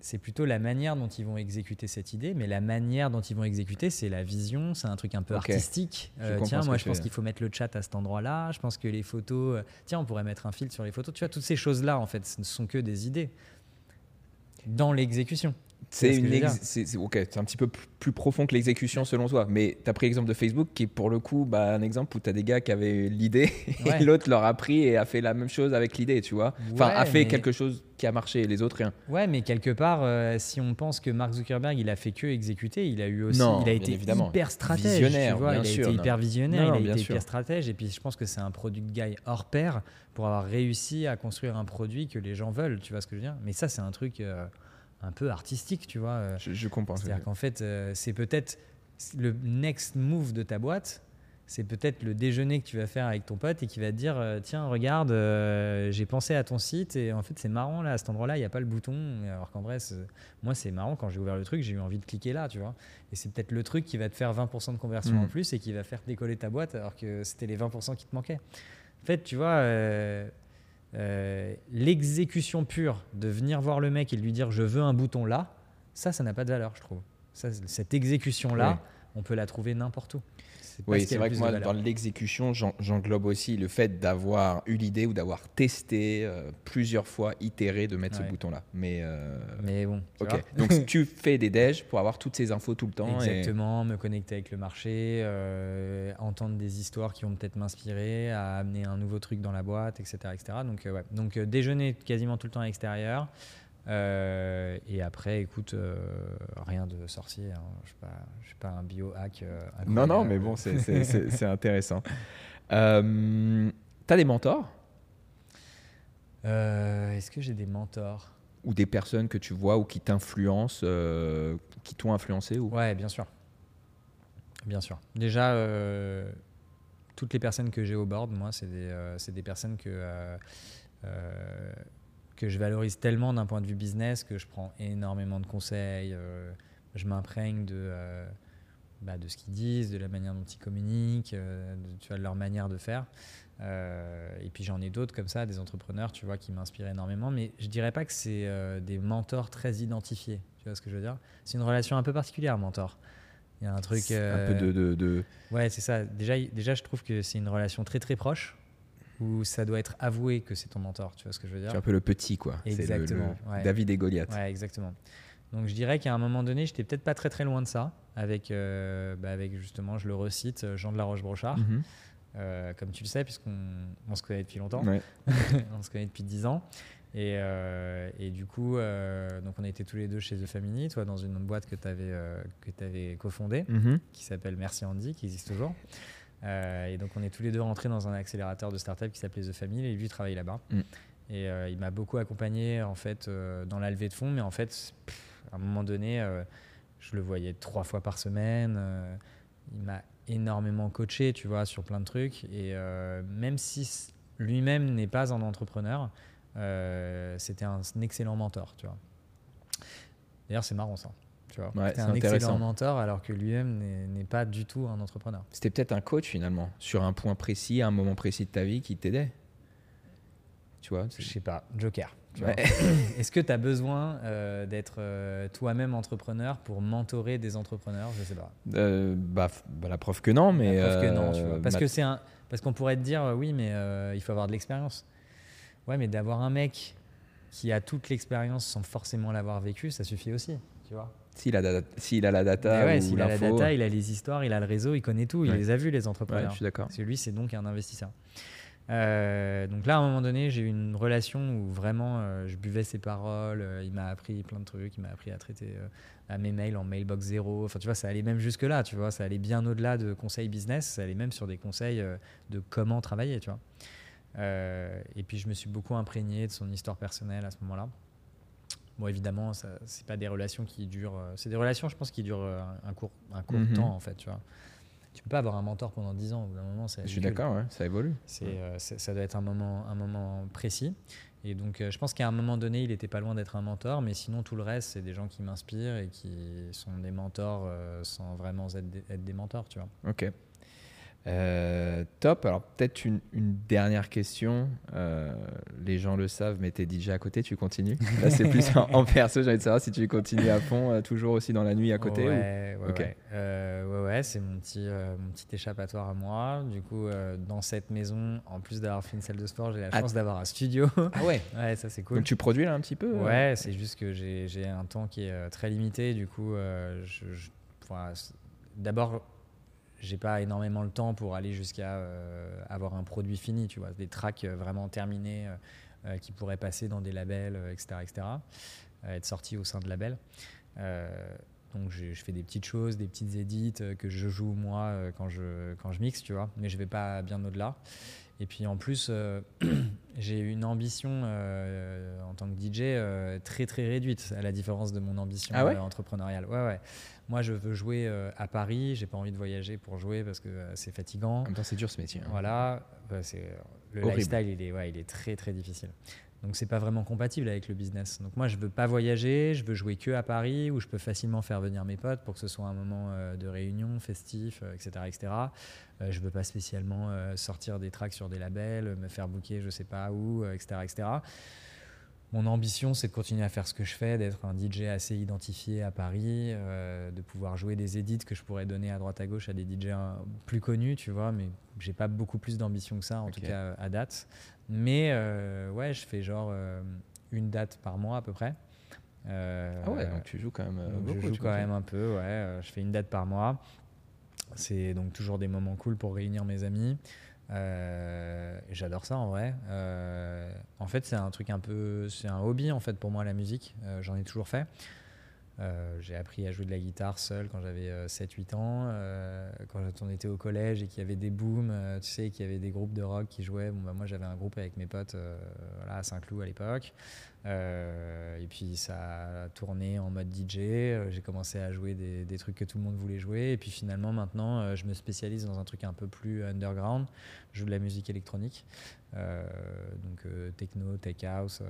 c'est plutôt la manière dont ils vont exécuter cette idée, mais la manière dont ils vont exécuter, c'est la vision, c'est un truc un peu artistique. Euh, tiens, moi je pense qu'il faut mettre le chat à cet endroit-là, je pense que les photos, euh, tiens, on pourrait mettre un filtre sur les photos, tu vois, toutes ces choses-là, en fait, ce ne sont que des idées dans l'exécution. C'est ce ex- dire. c'est c'est- ok, c'est un petit peu plus profond que l'exécution selon toi. Mais tu as pris l'exemple de Facebook qui est pour le coup bah, un exemple où tu as des gars qui avaient l'idée Ouais. et l'autre leur a pris et a fait la même chose avec l'idée, tu vois. Enfin, Ouais, a fait mais- quelque chose qui a marché et les autres rien. Ouais, mais quelque part, euh, si on pense que Mark Zuckerberg, il a fait que exécuter, il a eu aussi, Non, il a été évidemment. hyper stratège, Visionnaire, tu vois, bien il a sûr, été non. hyper visionnaire, Non, il a bien été sûr. hyper stratège, et puis je pense que c'est un product guy hors pair pour avoir réussi à construire un produit que les gens veulent, tu vois ce que je veux dire Mais ça, c'est un truc euh, un peu artistique, tu vois. euh, Je, je comprends. C'est-à-dire qu'en fait, euh, c'est peut-être le next move de ta boîte. C'est peut-être le déjeuner que tu vas faire avec ton pote et qui va te dire euh, Tiens, regarde, euh, j'ai pensé à ton site et en fait, c'est marrant là, à cet endroit-là, il n'y a pas le bouton. Alors qu'en vrai, moi, c'est marrant quand j'ai ouvert le truc, j'ai eu envie de cliquer là, tu vois. Et c'est peut-être le truc qui va te faire 20% de conversion en plus et qui va faire décoller ta boîte alors que c'était les 20% qui te manquaient. En fait, tu vois, euh, euh, l'exécution pure de venir voir le mec et de lui dire Je veux un bouton là, ça, ça n'a pas de valeur, je trouve. Ça, cette exécution-là, Ouais. on peut la trouver n'importe où. C'est Oui, c'est vrai que moi, dans l'exécution, j'en- j'englobe aussi le fait d'avoir eu l'idée ou d'avoir testé euh, plusieurs fois, itéré de mettre Ouais. ce bouton-là. Mais, euh, Mais bon, ok. Donc tu fais des déj pour avoir toutes ces infos tout le temps. et- Exactement, me connecter avec le marché, euh, entendre des histoires qui vont peut-être m'inspirer, à amener un nouveau truc dans la boîte, etc. etc. Donc, ouais. Donc déjeuner quasiment tout le temps à l'extérieur. Euh, et après, écoute, euh, rien de sorcier. Hein. Je ne suis, pas un biohack. Euh, non, non, mais bon, c'est intéressant. Tu as des mentors? Est-ce que j'ai des mentors? Ou des personnes que tu vois ou qui t'influencent, qui t'ont influencé ou... Ouais, bien sûr. Bien sûr. Déjà, toutes les personnes que j'ai au board, moi, c'est des, des, personnes que que je valorise tellement d'un point de vue business que je prends énormément de conseils, euh, je m'imprègne de, euh, bah, de ce qu'ils disent, de la manière dont ils communiquent, euh, de, tu vois, de leur manière de faire. et puis j'en ai d'autres comme ça, des entrepreneurs, tu vois, qui m'inspirent énormément. Mais je dirais pas que c'est des mentors très identifiés. Tu vois ce que je veux dire? C'est une relation un peu particulière, mentor. Il y a un truc. un peu de. de, de... Ouais, c'est ça. Déjà, déjà, je trouve que c'est une relation très très proche où ça doit être avoué que c'est ton mentor, tu vois ce que je veux dire un peu le petit, quoi. Exactement. David et Goliath. Ouais, exactement. Donc je dirais qu'à un moment donné, j'étais peut-être pas très très loin de ça, avec, euh, bah, avec justement, je le recite, euh, Jean de la Roche-Brochard. Mhm. Euh, comme tu le sais, puisqu'on on se connaît depuis longtemps. on se connaît depuis 10 ans. Et, et du coup, donc on était tous les deux chez The Family, toi dans une boîte que tu avais, que avais cofondée, mhm. qui s'appelle Merci Andy, qui existe toujours. Euh, et donc, on est tous les deux rentrés dans un accélérateur de start-up qui s'appelait The Family et lui travaille là-bas. Mm. Et euh, il m'a beaucoup accompagné en fait euh, dans la levée de fonds, mais en fait, à un moment donné, je le voyais trois fois par semaine. il m'a énormément coaché, tu vois, sur plein de trucs. Et même si lui-même n'est pas un entrepreneur, c'était un, un, excellent mentor, tu vois. D'ailleurs, c'est marrant ça. Tu vois, un excellent mentor alors que lui-même n'est pas du tout un entrepreneur. C'était peut-être un coach finalement, sur un point précis, à un moment précis de ta vie qui t'aidait. Tu vois Je sais pas, Joker. Est-ce que tu as besoin euh, d'être euh, toi-même entrepreneur pour mentorer des entrepreneurs? Je sais pas. Euh, bah, bah, la preuve que non, mais. La preuve que non, tu vois. Parce que c'est un, parce qu'on pourrait te dire oui, mais il faut avoir de l'expérience. Ouais, mais d'avoir un mec qui a toute l'expérience sans forcément l'avoir vécu, ça suffit aussi, tu vois. S'il a, a la data, ouais, s'il a la data, il a les histoires, il a le réseau, il connaît tout, il les a vus les entrepreneurs. je suis d'accord. Parce que lui, c'est donc un investisseur. Euh, donc là, à un moment donné, j'ai eu une relation où vraiment euh, je buvais ses paroles. Euh, il m'a appris plein de trucs. Il m'a appris à traiter à mes mails en mailbox zéro. Enfin, tu vois, ça allait même jusque là. Tu vois, ça allait bien au-delà de conseils business. Ça allait même sur des conseils de comment travailler. Tu vois. et puis, je me suis beaucoup imprégné de son histoire personnelle à ce moment-là. Bon, évidemment, ce c'est pas des relations qui durent. Euh, c'est des relations, je pense, qui durent euh, un court, un court mhm. temps, en fait. Tu vois. Tu peux pas avoir un mentor pendant 10 ans. Au bout d'un moment, Je suis d'accord, ça évolue. Euh, c'est, ça doit être un moment, un moment précis. Et donc, je pense qu'à un moment donné, il était pas loin d'être un mentor, mais sinon, tout le reste, c'est des gens qui m'inspirent et qui sont des mentors sans vraiment être des, être des mentors, tu vois. Ok. Euh, top. Alors peut-être une, dernière question. Euh, les gens le savent, mais tu es DJ à côté, tu continues? Là, c'est plus en, perso. J'ai envie de savoir si tu continues à fond, euh, toujours aussi dans la nuit à côté. Ouais, ouais, ouais. ouais, c'est mon petit, mon petit échappatoire à moi. Du coup, dans cette maison, en plus d'avoir fait une salle de sport, j'ai la ah. chance d'avoir un studio. Ah ouais? ouais, ça c'est cool. Donc tu produis là un petit peu. Ouais, c'est juste que j'ai un temps qui est très limité. Du coup, je, d'abord j'ai pas énormément le temps pour aller jusqu'à euh, avoir un produit fini, tu vois, des tracks euh, vraiment terminés euh, qui pourraient passer dans des labels, etc., etc., être sortis au sein de labels. donc je, fais des petites choses, des petites édits que je joue moi quand je quand je mixe, tu vois, mais je vais pas bien au-delà. Et puis en plus, j'ai une ambition en tant que DJ très très réduite, à la différence de mon ambition ah entrepreneuriale. Ouais, ouais. Moi, je veux jouer euh, à Paris. J'ai pas envie de voyager pour jouer parce que euh, c'est fatigant. En même temps, c'est dur ce métier. Hein. Voilà, bah, c'est le lifestyle, il est, ouais, il est très très difficile. Donc c'est pas vraiment compatible avec le business. Donc moi je veux pas voyager, je veux jouer que à Paris où je peux facilement faire venir mes potes pour que ce soit un moment euh, de réunion, festif, etc., etc. je veux pas spécialement sortir des tracks sur des labels, me faire booker je sais pas où, etc., etc. Mon ambition, c'est de continuer à faire ce que je fais, d'être un DJ assez identifié à Paris, euh, de pouvoir jouer des edits que je pourrais donner à droite à gauche à des DJ euh, plus connus, tu vois, mais j'ai pas beaucoup plus d'ambition que ça, en tout cas à date. Mais euh, ouais, je fais genre une date par mois à peu près. ah ouais, donc tu joues quand même beaucoup. Je joue quand même un peu, ouais. je fais une date par mois. C'est donc toujours des moments cool pour réunir mes amis. Euh, J'adore ça en vrai. Euh, en fait, c'est un truc un peu, c'est un hobby en fait pour moi la musique. Euh, J'en ai toujours fait. J'ai appris à jouer de la guitare seul quand j'avais 7-8 ans. Quand on était au collège et qu'il y avait des booms, tu sais, qu'il y avait des groupes de rock qui jouaient. Bon, bah, moi, j'avais un groupe avec mes potes voilà, à Saint-Cloud à l'époque. Euh, et puis ça a tourné en mode DJ. Euh, J'ai commencé à jouer des, trucs que tout le monde voulait jouer. Et puis finalement, maintenant, euh, je me spécialise dans un truc un peu plus underground. Je joue de la musique électronique. Donc techno, tech house.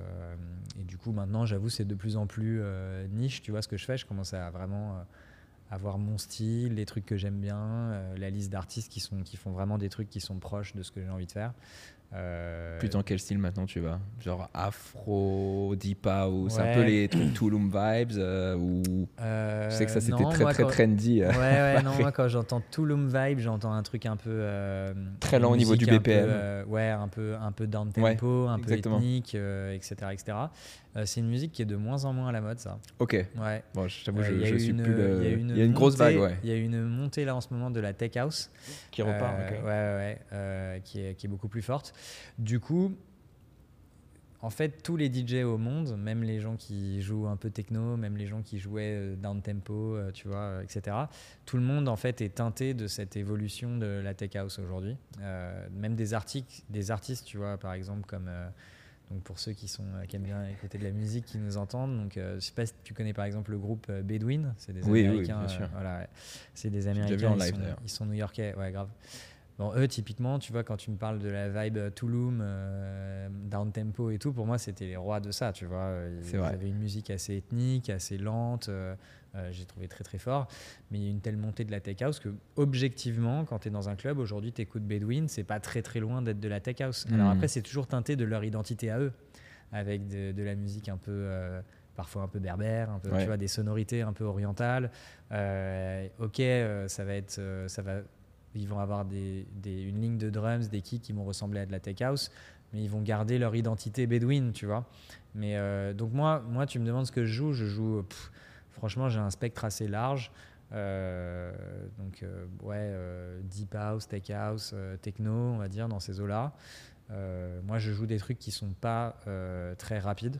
et du coup, maintenant, j'avoue, c'est de plus en plus niche. Tu vois ce que je fais? Je commence à vraiment avoir mon style, les trucs que j'aime bien, la liste d'artistes qui, qui font vraiment des trucs qui sont proches de ce que j'ai envie de faire. Euh, Putain, quel style maintenant tu vas? Genre afro, deep house, un Ouais. peu les trucs Tulum vibes euh, ou euh, je sais que ça c'était très très quand- trendy. euh. Ouais, ouais, non, moi quand j'entends Tulum Vibe, j'entends un truc un peu. euh, Très lent au niveau du un peu, BPM. ouais, un peu, un peu down Ouais, tempo, un peu ethnique, etc. etc. C'est une musique qui est de moins en moins à la mode, ça. Ok, Ouais. bon, Euh, je, je suis une- plus le- Il y a Il y a une grosse montée- vague, ouais. Il y a une montée là en ce moment de la tech house. Qui repart, ok. Ouais, ouais, ouais, qui, est, qui est beaucoup plus forte. Du coup, en fait, tous les DJ au monde, même les gens qui jouent un peu techno, même les gens qui jouaient euh, down tempo, euh, tu vois, euh, etc. Tout le monde en fait est teinté de cette évolution de la tech house aujourd'hui. Euh, même des articles, des artistes, tu vois, par exemple comme euh, donc pour ceux qui sont qui aiment bien écouter de la musique, qui nous entendent. Donc, euh, je sais pas si tu connais par exemple le groupe Bedouin, c'est des Oui, oui, Américains. bien sûr. voilà, c'est des Américains. en ils live, sont- ils sont new-yorkais, ouais, grave. Bon, eux, typiquement, tu vois, quand tu me parles de la vibe Tulum, euh, down tempo et tout, pour moi, c'était les rois de ça, tu vois. Ils, vrai. avaient une musique assez ethnique, assez lente. euh, euh, J'ai trouvé très très fort. Mais il y a une telle montée de la tech house que, objectivement, quand tu es dans un club, aujourd'hui, tu écoutes Bedouin, c'est pas très très loin d'être de la tech house. Alors Mm. après, c'est toujours teinté de leur identité à eux, avec de, de la musique un peu. euh, parfois un peu berbère, un peu, Ouais. tu vois, des sonorités un peu orientales. Euh, ok, euh, ça va être, euh, ça va, ils vont avoir des, des- une ligne de drums, des kicks qui vont ressembler à de la tech house, mais ils vont garder leur identité bédouine, tu vois. Mais euh, donc moi, moi, tu me demandes ce que je joue, je joue. pff, franchement, j'ai un spectre assez large. Euh, donc euh, ouais, euh, deep house, tech house, euh, techno, on va dire dans ces eaux-là. Euh, moi, je joue des trucs qui sont pas euh, très rapides.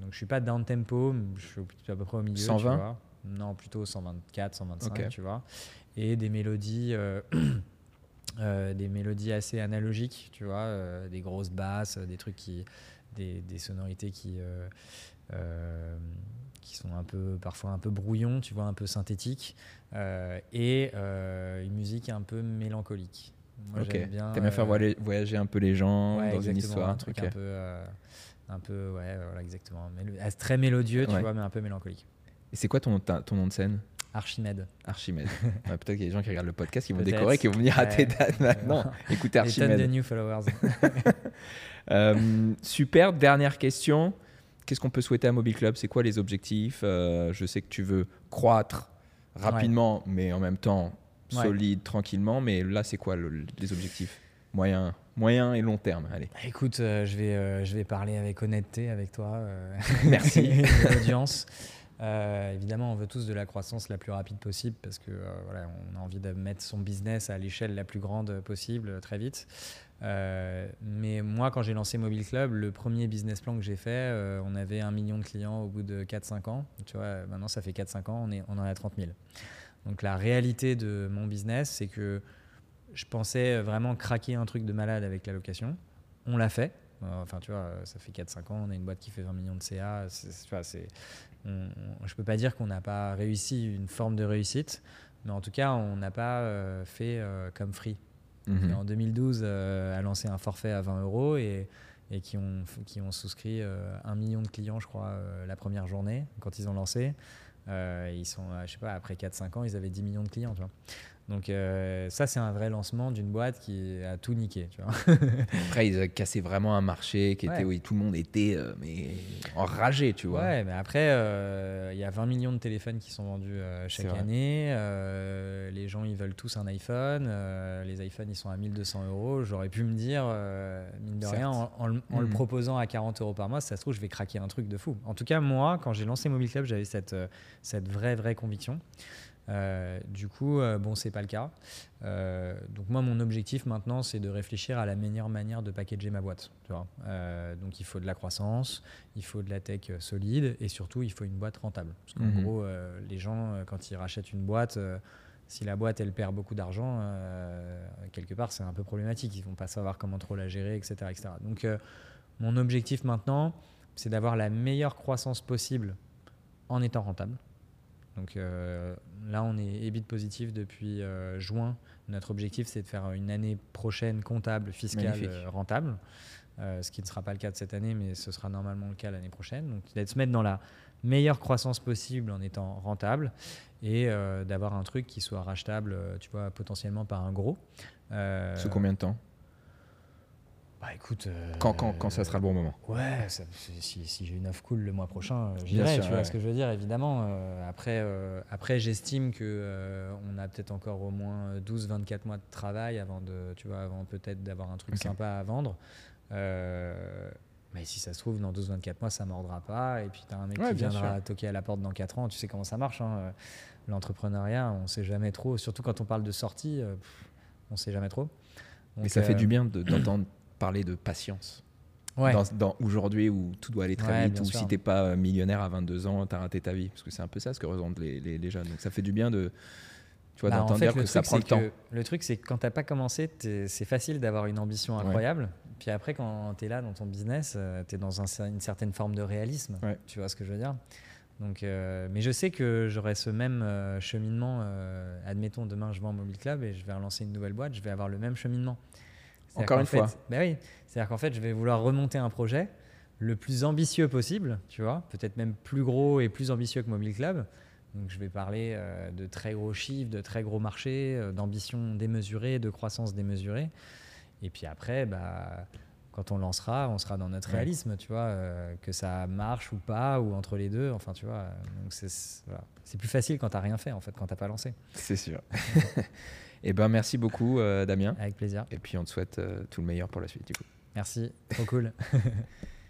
Donc je suis pas down tempo, je suis à peu près au milieu. tu 120? vois. Non, plutôt 124, 125, Ok. tu vois. Et des mélodies, euh, euh, des mélodies assez analogiques, tu vois, euh, des grosses basses, des trucs qui, des, des sonorités qui, qui sont un peu, parfois un peu brouillons, tu vois, un peu synthétiques, euh, et euh, une musique un peu mélancolique. Moi, Ok. T'aimes bien faire euh, voyager, voyager un peu les gens Ouais, dans une histoire. Un truc un peu, un peu, ouais, voilà, exactement. Très mélodieux, tu Ouais. vois, mais un peu mélancolique. Et c'est quoi ton, ta- ton nom de scène? Archimède. Archimède. Ouais, Peut-être qu'il y a des gens qui regardent le podcast qui vont décorer, qui vont venir à tes dates maintenant. Écoutez Des tonnes de Archimède. new followers. Euh, super, dernière question. Qu'est-ce qu'on peut souhaiter à Mobile Club? C'est quoi les objectifs? Euh, Je sais que tu veux croître rapidement, mais en même temps Ouais. solide, tranquillement. Mais là, c'est quoi le- les objectifs? Moyen, moyen et long terme Allez. Écoute, euh, je, vais, euh, je vais parler avec honnêteté avec toi. Merci. et l'audience. Euh, évidemment, on veut tous de la croissance la plus rapide possible parce que euh, voilà, on a envie de mettre son business à l'échelle la plus grande possible euh, très vite. Mais moi, quand j'ai lancé Mobile Club, le premier business plan que j'ai fait, on avait un million de clients au bout de 4-5 ans. Tu vois, maintenant, ça fait 4-5 ans, on, est, on en a 30 000. Donc la réalité de mon business, c'est que je pensais vraiment craquer un truc de malade avec la location. On l'a fait. Enfin, tu vois, ça fait 4-5 ans, on a une boîte qui fait 20 millions de CA. C'est- on- on- je peux pas dire qu'on n'a pas réussi une forme de réussite, mais en tout cas, on n'a pas euh, fait euh, comme Free, qui Mhm. en 2012 euh, a lancé un forfait à 20 euros et, et qui, ont, qui ont souscrit un million de clients, je crois, la première journée quand ils ont lancé. Ils sont, je sais pas, après 4-5 ans, ils avaient 10 millions de clients, tu vois. Donc euh, ça, c'est un vrai lancement d'une boîte qui a tout niqué, tu vois. Après, ils ont cassé vraiment un marché qui était où tout le monde était euh, mais enragé, tu vois. Ouais, mais après, euh, il y a 20 millions de téléphones qui sont vendus chaque année. Les gens, ils veulent tous un iPhone. Les iPhones, ils sont à 1200 euros. J'aurais pu me dire, mine de Certes. rien, en, en le- Mhm. proposant à 40 euros par mois, si ça se trouve, je vais craquer un truc de fou. En tout cas, moi, quand j'ai lancé Mobile Club, j'avais cette, cette vraie, vraie conviction. Euh, du coup, euh, bon, c'est pas le cas. Euh, donc moi, mon objectif maintenant, c'est de réfléchir à la meilleure manière de packager ma boîte. Tu vois donc il faut de la croissance, il faut de la tech solide et surtout, il faut une boîte rentable. Parce qu'en Mhm. gros, les gens, quand ils rachètent une boîte, si la boîte, elle perd beaucoup d'argent, quelque part, c'est un peu problématique. Ils vont pas savoir comment trop la gérer, etc. etc. Donc mon objectif maintenant, c'est d'avoir la meilleure croissance possible en étant rentable. Donc euh, là, on est EBIT positif depuis euh, juin. Notre objectif, c'est de faire une année prochaine comptable, fiscale, euh, rentable. ce qui ne sera pas le cas de cette année, mais ce sera normalement le cas l'année prochaine. Donc, de se mettre dans la meilleure croissance possible en étant rentable et d'avoir un truc qui soit rachetable, tu vois, potentiellement par un gros. Sous combien de temps? Bah écoute. Euh, quand, quand, quand, ça sera le bon moment Ouais, ça, si, si j'ai une offre cool le mois prochain, euh, j'irai, tu vois ouais. ce que je veux dire, évidemment. Euh, après, euh, après j'estime qu'on euh, on a peut-être encore au moins 12-24 mois de travail avant, de, tu vois, avant peut-être d'avoir un truc okay. sympa à vendre. Mais si ça se trouve, dans 12-24 mois, ça ne mordra pas. Et puis, tu as un mec ouais, qui viendra toquer à la porte dans 4 ans. Tu sais comment ça marche. Hein. L'entrepreneuriat, on ne sait jamais trop. Surtout quand on parle de sortie, pff, on ne sait jamais trop. Donc, mais ça fait du bien d'entendre parler de patience. Ouais. Dans, dans aujourd'hui où tout doit aller très ouais, vite, ou si t'es pas millionnaire à 22 ans, t'as raté ta vie. Parce que c'est un peu ça ce que ressentent les, les, les, jeunes. Donc ça fait du bien de tu vois, bah, d'entendre en fait, dire que ça prend le temps. Le truc, c'est que quand t'as pas commencé, c'est facile d'avoir une ambition incroyable. Ouais. Puis après, quand tu es là dans ton business, euh, tu es dans un, une certaine forme de réalisme. Tu vois ce que je veux dire? Donc, euh, mais je sais que j'aurai ce même euh, cheminement. Euh, admettons, demain, je vends Mobile Club et je vais relancer une nouvelle boîte. Je vais avoir le même cheminement. Encore une fait, fois. Bah oui, c'est-à-dire qu'en fait, je vais vouloir remonter un projet le plus ambitieux possible, tu vois, peut-être même plus gros et plus ambitieux que Mobile Club. Donc, je vais parler euh, de très gros chiffres, de très gros marchés, euh, d'ambition démesurée, de croissance démesurée. Et puis après, bah, quand on lancera, on sera dans notre ouais. réalisme, tu vois, euh, que ça marche ou pas, ou entre les deux. Enfin, tu vois, donc c'est voilà. plus facile quand tu n'as rien fait, en fait, quand tu n'as pas lancé. C'est sûr. Eh ben, merci beaucoup, euh, Damien. Avec plaisir. Et puis, on te souhaite euh, tout le meilleur pour la suite, du coup. Merci, trop cool.